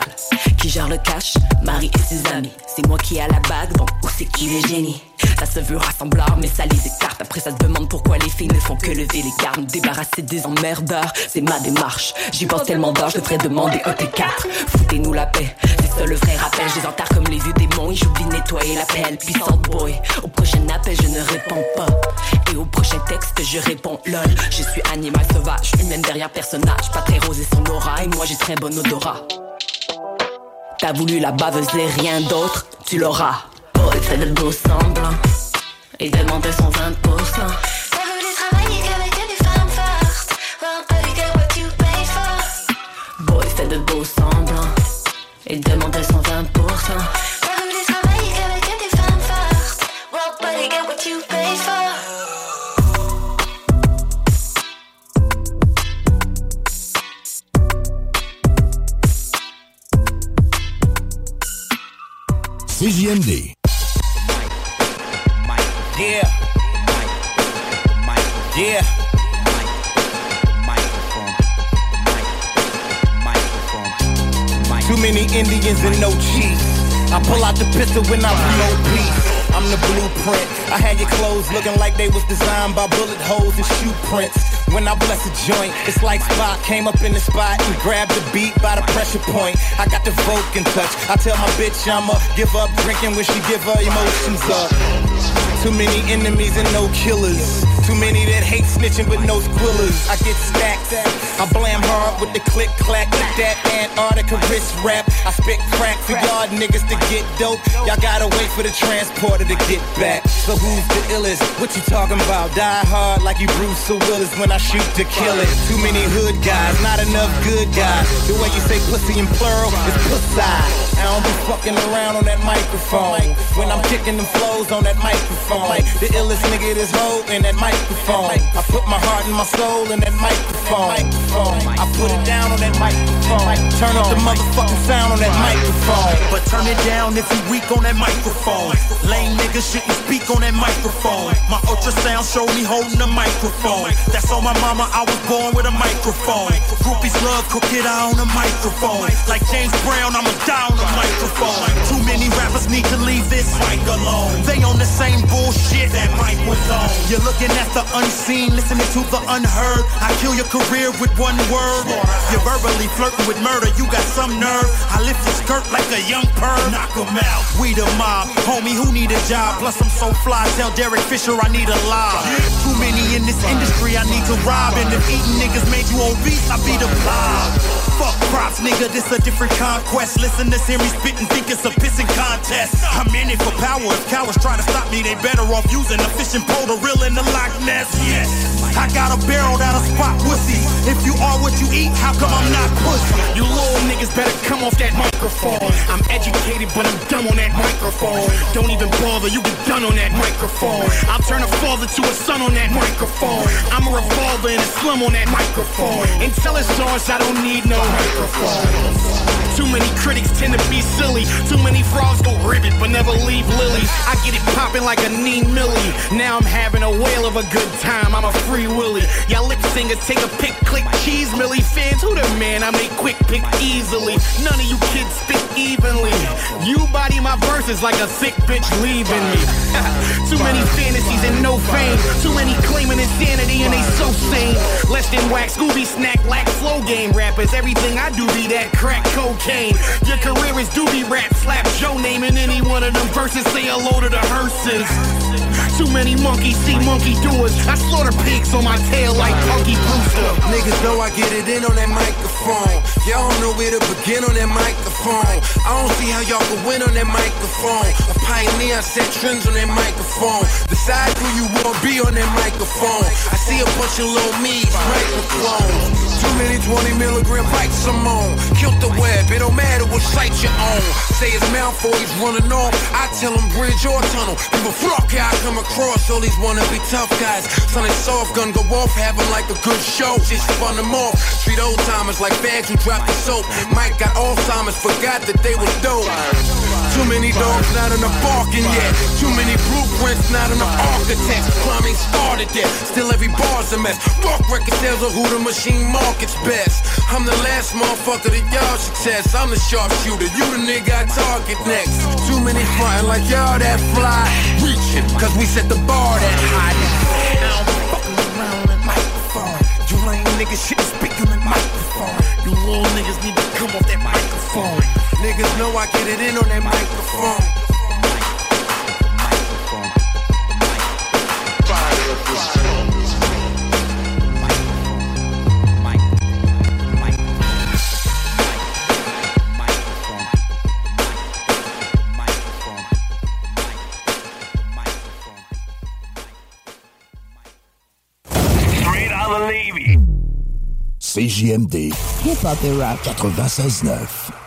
Qui gère le cash? Marie et ses amis. C'est moi qui ai la bague, donc où c'est qui les génies Ça se veut rassembleur, mais ça les écarte. Après, ça se demande pourquoi les filles ne font que lever les gardes. Me Débarrasser des emmerdeurs, c'est ma démarche. J'y pense tellement d'heures, je devrais demander un T4. Foutez-nous la paix, c'est ça le vrai rappel. Je les comme les vieux démons et j'oublie nettoyer la pelle. Puissante boy, au prochain appel, je ne réponds pas. Et au prochain texte, je réponds lol. Je suis animal sauvage, humaine derrière personnage. Pas très rose et son aura, et moi j'ai très bon odorat. T'as voulu la baveuse et rien d'autre, tu l'auras. Boy, fait de beaux semblants. Et demander son 20%. T'as voulu travailler qu'avec des femmes fortes. Well, buddy, get what you paid for? Boy, fait de beaux semblants. Et demander son 20%. T'as voulu travailler qu'avec des femmes fortes. Well, buddy, get what you paid for? CJMD. Yeah. Yeah. Too many Indians and no cheese. I pull out the pistol when I reload peace. I'm the blueprint. I had your clothes looking like they was designed by bullet holes and shoe prints. when I bless a joint. It's like Spock came up in the spot and grabbed the beat by the pressure point. I got the Vulcan touch. I tell my bitch I'ma give up drinking when she give her emotions up. Too many enemies and no killers. Too many that hate snitching with no squillers. I get stacked. I blam hard with the click clack. With that Antarctica wrist rap. I spit crack for y'all niggas to get dope. Y'all gotta wait for the transporter to get back. So who's the illest? What you talking about? Die hard like you Bruce Willis when I shoot to kill it. Too many hood guys, not enough good guys. The way you say pussy in plural is pussy. I don't be fucking around on that microphone. When I'm kicking them flows on that microphone. The illest nigga this hoe in that microphone. I put my heart and my soul in that microphone. I put it down on that microphone. Turn up the motherfucking sound on that microphone. But turn it down if you weak on that microphone. Lame niggas shouldn't speak on that microphone. My ultrasound showed me holding a microphone. That's on my mama, I was born with a microphone. Groupies love cook it out on a microphone. Like James Brown, I'ma die on a microphone. Too many rappers need to leave this mic alone. They on the same bullshit that mic was on. You're looking at the unseen, listening to the unheard. I kill your career with one word. You're verbally flirting with murder, you got some nerve. I lift your skirt like a young perv. Knock 'em out. We the mob, homie, who need a job? Plus I'm so fly, tell Derek Fisher I need a live. Too many in this industry, I need to rob. And if eating niggas made you obese, I be the blob. Fuck props, nigga, this a different conquest. Listen to hear me spit and think it's a pissing contest. I'm in it for power. If cowards try to stop me, they better off using a fishing pole to reel in the Loch Ness. Yes, I got a barrel that'll spot pussy. If you are what you eat, how come I'm not pussy? You little niggas better come off that microphone. I'm educated, but I'm dumb on that microphone. Don't even bother, you get done on that microphone. I'll turn a father to a son on that microphone. I'm a revolver and a slum on that microphone. Until it's ours, I don't need no microphone. Too many critics tend to be silly. Too many frogs go ribbit, but never leave lilies. I get it popping like a neat millie. Now I'm having a whale of a good time. I'm a free willy. Y'all lip singers take a pick, click, cheese millie fans. Who the man? I make quick pick easily. None of you kids spit evenly. You body my verses like a sick bitch leaving me. Too many fantasies and no fame. Too many claiming insanity and they so sane. Less than wax, Scooby snack, lack flow game rappers. Everything I do be that crack cocaine. Your career is doobie rap, slap Joe name in any one of them verses. Say hello to the hearses. Too many monkeys see monkey doers. I slaughter pigs on my tail like Punky Brewster. Niggas know I get it in on that microphone. Y'all don't know where to begin on that microphone. I don't see how y'all can win on that microphone. A pioneer, I set trends on that microphone. Decide who you wanna be on that microphone. I see a bunch of little me's, microphones. Too many 20 milligram bikes I'm on. Killed the web, it don't matter what site you own. Say mouth or he's running off. I tell him bridge or tunnel. Give a fuck how I come across all these wanna be tough guys. Son, it's soft gun go off, have 'em like a good show. Just fun them off. Treat old timers like fags who drop the soap. Mike got Alzheimer's, forgot that they was dope. Too many dogs not the barking yet. Too many blueprints not the architects. Plumbing started there. Still every bar's a mess. Rock record sales of who the machine markets best. I'm the last motherfucker that y'all should test. I'm the sharpshooter. You the nigga I target next. Too many frontin' like y'all that fly. Reaching, cause we set the bar that high. Now I'm fucking around that microphone. You lame niggas shouldn't speak on that microphone. You little niggas need to come off that microphone. Niggas know I get it in on that microphone. Straight out the Navy. CJMD Hip Hop et Rap. 96.9.